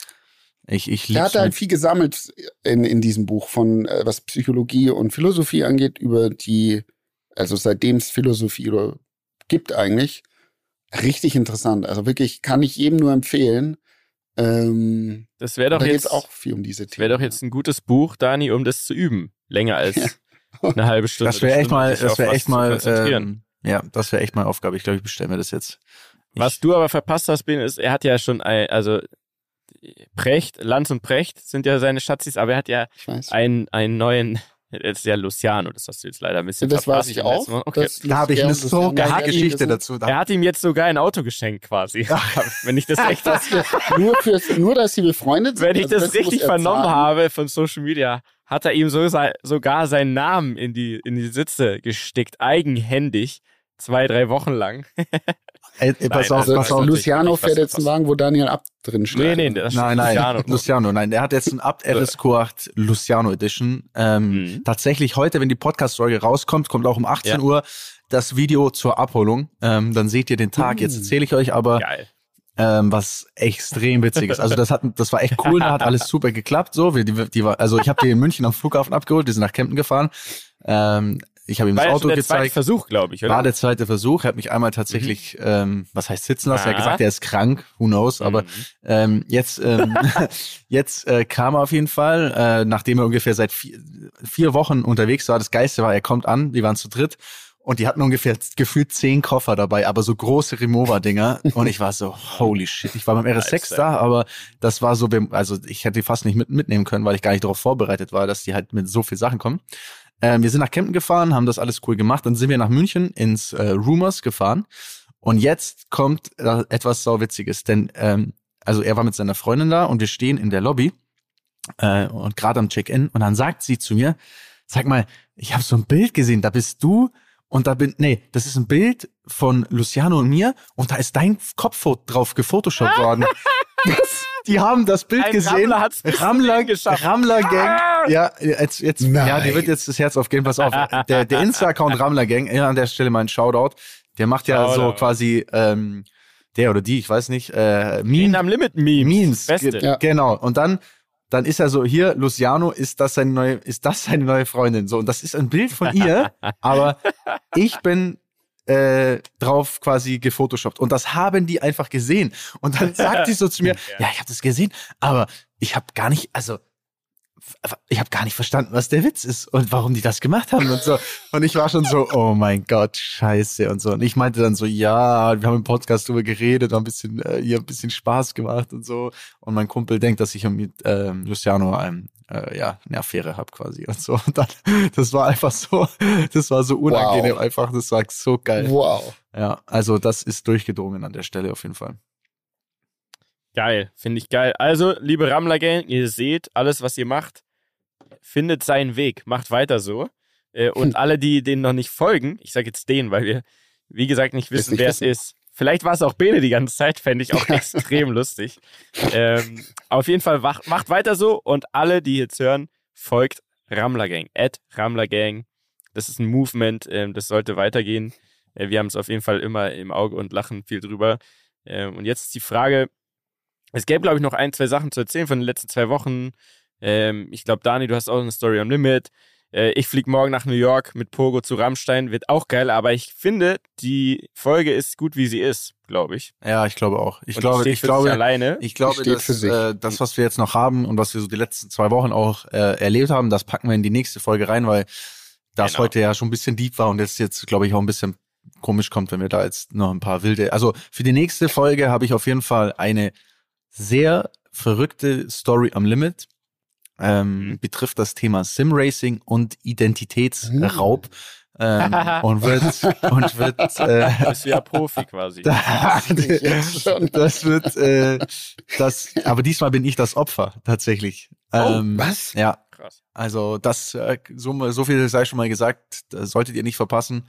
Ich, ich er hat halt viel gesammelt in, in diesem Buch von äh, was Psychologie und Philosophie angeht, über die, also seitdem es Philosophie gibt eigentlich. Richtig interessant. Also wirklich kann ich jedem nur empfehlen. Ähm, das wäre doch da jetzt auch viel um diese Themen. Wäre doch jetzt ein gutes Buch, Dani, um das zu üben. Länger als ja. eine halbe Stunde. Das wäre echt mal, das wäre echt mal, ähm, ja, das wäre echt mal Aufgabe. Ich glaube, ich bestelle mir das jetzt. Was du aber verpasst hast, Ben, ist, er hat ja schon, ein, also Precht, Lanz und Precht sind ja seine Schatzis, aber er hat ja einen, einen neuen, das ist ja Luciano, das hast du jetzt leider ein bisschen Das weiß ich auch. Okay. Da habe ich eine so geile Geschichte dazu. Er hat ihm jetzt sogar ein Auto geschenkt quasi. Wenn ich das echt das nur, fürs, nur, dass sie befreundet sind. Wenn ich also das, das richtig vernommen habe von Social Media, hat er ihm so, sogar seinen Namen in die, in die Sitze gestickt, eigenhändig, zwei, drei Wochen lang. Ey, ey, pass auf, pass auf. Luciano fährt jetzt einen Wagen, wo Daniel Ab drin steht. Nee, nee, das nein, nein, Luciano. Luciano, nein, der hat jetzt einen Abt RS-Q8 Luciano Edition. Ähm, mhm. Tatsächlich heute, wenn die Podcast-Story rauskommt, kommt auch um 18 ja. Uhr das Video zur Abholung. Ähm, dann seht ihr den Tag. Mhm. Jetzt erzähle ich euch aber. Ähm, was extrem witzig ist. Also das hat, das war echt cool, da hat alles super geklappt. So, wir, die, die also ich habe die in München am Flughafen abgeholt, die sind nach Kempten gefahren. Ähm, ich habe ihm das Auto der gezeigt. Zweite Versuch, glaube ich, oder? War der zweite Versuch. Er hat mich einmal tatsächlich, mhm. ähm, was heißt sitzen lassen? Er hat gesagt, er ist krank. Who knows? Aber mhm. ähm, jetzt, ähm, jetzt äh, kam er auf jeden Fall, äh, nachdem er ungefähr seit vier, vier Wochen unterwegs war. Das Geiste war, er kommt an. Wir waren zu dritt. Und die hatten ungefähr gefühlt zehn Koffer dabei, aber so große Remover-Dinger. Und ich war so, holy shit. Ich war beim RS6 da, aber das war so, also ich hätte die fast nicht mit, mitnehmen können, weil ich gar nicht darauf vorbereitet war, dass die halt mit so viel Sachen kommen. Äh, wir sind nach Kempten gefahren, haben das alles cool gemacht. Dann sind wir nach München ins äh, Rumors gefahren. Und jetzt kommt äh, etwas sauwitziges, denn ähm, also er war mit seiner Freundin da und wir stehen in der Lobby äh, und gerade am Check-in und dann sagt sie zu mir, sag mal, ich habe so ein Bild gesehen, da bist du und da bin, nee, das ist ein Bild von Luciano und mir und da ist dein Kopf drauf gefotoshoppt worden. Das, die haben das Bild Ein gesehen. Rammler, Rammler, Rammler Gang. Ah! Ja, jetzt, jetzt, ja, die wird jetzt das Herz aufgehen. Pass auf. Der, der Insta-Account Rammler Gang, an der Stelle mal ein Shoutout. Der macht ja Shoutout. so quasi, ähm, der oder die, ich weiß nicht, äh, Meme. am Limit Memes. Memes. Beste. Ja. Genau. Und dann, dann ist er so, hier, Luciano, ist das seine neue, ist das seine neue Freundin? So, und das ist ein Bild von ihr, aber ich bin äh, drauf quasi gefotoshoppt. Und das haben die einfach gesehen. Und dann sagt die so zu mir, ja, ich habe das gesehen, aber ich habe gar nicht, also ich habe gar nicht verstanden, was der Witz ist und warum die das gemacht haben und so. Und ich war schon so, oh mein Gott, scheiße und so. Und ich meinte dann so, ja, wir haben im Podcast drüber geredet, ein bisschen, äh, ihr ein bisschen Spaß gemacht und so. Und mein Kumpel denkt, dass ich mit ähm, Luciano ähm, äh, ja, eine Affäre habe quasi und so. Und dann, das war einfach so, das war so unangenehm wow. einfach, das war so geil. Wow. Ja, also das ist durchgedrungen an der Stelle auf jeden Fall. Geil, finde ich geil. Also, liebe Rammler-Gang, ihr seht, alles, was ihr macht, findet seinen Weg. Macht weiter so. Äh, und alle, die denen noch nicht folgen, ich sage jetzt den, weil wir, wie gesagt, nicht wissen, wer es ist. Vielleicht war es auch Bene die ganze Zeit, fände ich auch extrem lustig. Ähm, auf jeden Fall macht, macht weiter so und alle, die jetzt hören, folgt Rammler Gang. At Rammler Gang. Das ist ein Movement, ähm, das sollte weitergehen. Äh, wir haben es auf jeden Fall immer im Auge und lachen viel drüber. Ähm, und jetzt ist die Frage, es gäbe, glaube ich, noch ein, zwei Sachen zu erzählen von den letzten zwei Wochen. Ähm, ich glaube, Dani, du hast auch eine Story am Limit. Äh, ich fliege morgen nach New York mit Pogo zu Rammstein, wird auch geil, aber ich finde, die Folge ist gut, wie sie ist, glaube ich. Ja, ich glaube auch. Ich und glaube, ich glaube, alleine. ich glaube, dass, äh, das, was wir jetzt noch haben und was wir so die letzten zwei Wochen auch äh, erlebt haben, das packen wir in die nächste Folge rein, weil das genau. heute ja schon ein bisschen deep war und jetzt jetzt, glaube ich, auch ein bisschen komisch kommt, wenn wir da jetzt noch ein paar wilde. Also für die nächste Folge habe ich auf jeden Fall eine sehr verrückte Story am Limit ähm, mhm. betrifft das Thema Simracing und Identitätsraub. Ähm, und wird und wird äh, ist ja Profi quasi. das, das wird äh, das aber diesmal bin ich das Opfer tatsächlich. Oh, ähm, oh, was? Ja. Krass. Also das äh, so, so viel sei schon mal gesagt, das solltet ihr nicht verpassen.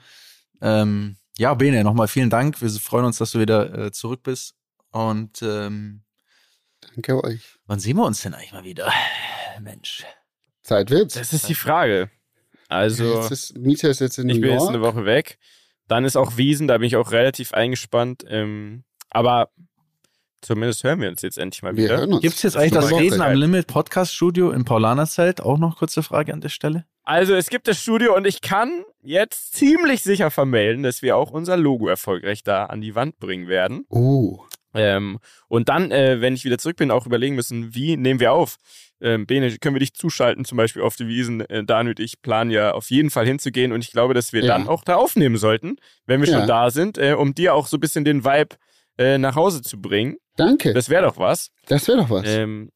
Ähm, ja, Bene, nochmal vielen Dank. Wir freuen uns, dass du wieder äh, zurück bist und ähm, Danke euch. Wann sehen wir uns denn eigentlich mal wieder? Mensch. Zeit wird's. Das ist die Frage. Also, jetzt ist, Mieter ist jetzt in New ich bin York. jetzt eine Woche weg. Dann ist auch Wiesen, da bin ich auch relativ eingespannt. Ähm, aber zumindest hören wir uns jetzt endlich mal wieder. Gibt es jetzt eigentlich das Reden am Limit Podcast Studio im Paulanerzelt? Auch noch kurze Frage an der Stelle. Also es gibt das Studio und ich kann jetzt ziemlich sicher vermelden, dass wir auch unser Logo erfolgreich da an die Wand bringen werden. Oh. Ähm, und dann, äh, wenn ich wieder zurück bin, auch überlegen müssen, wie nehmen wir auf? Ähm, Bene, können wir dich zuschalten, zum Beispiel auf die Wiesen? Äh, Dan und ich planen ja auf jeden Fall hinzugehen und ich glaube, dass wir ja. dann auch da aufnehmen sollten, wenn wir ja. schon da sind, äh, um dir auch so ein bisschen den Vibe äh, nach Hause zu bringen. Danke. Das wäre doch was. Das wäre doch was. Ähm,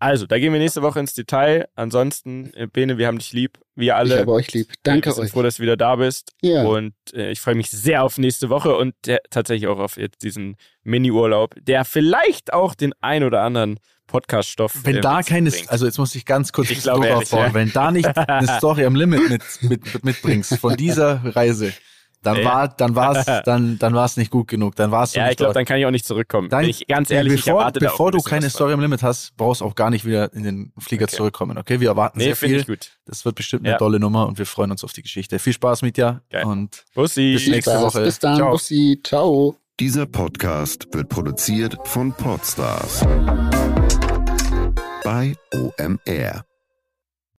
also, da gehen wir nächste Woche ins Detail. Ansonsten, äh, Bene, wir haben dich lieb. Wir alle. Ich habe euch lieb. Danke wir sind euch. froh, dass du wieder da bist. Ja. Und äh, ich freue mich sehr auf nächste Woche und äh, tatsächlich auch auf jetzt diesen Mini-Urlaub, der vielleicht auch den ein oder anderen Podcast-Stoff. Wenn äh, da keine, also jetzt muss ich ganz kurz ich glaube, aufbauen, ja. wenn da nicht eine Story am Limit mit, mit, mitbringst von dieser Reise, dann ja. war dann war's dann dann war's nicht gut genug dann war's ja ich glaube dann kann ich auch nicht zurückkommen dann, Bin ich ganz ehrlich bevor, ich erwarte bevor du keine Story am Limit hast brauchst du auch gar nicht wieder in den Flieger okay. zurückkommen okay wir erwarten nee, sehr viel gut. das wird bestimmt eine ja. tolle Nummer und wir freuen uns auf die Geschichte viel Spaß mit dir Geil. und Bussi. bis nächste Spaß. Woche bis dann ciao. Bussi ciao dieser Podcast wird produziert von Podstars bei OMR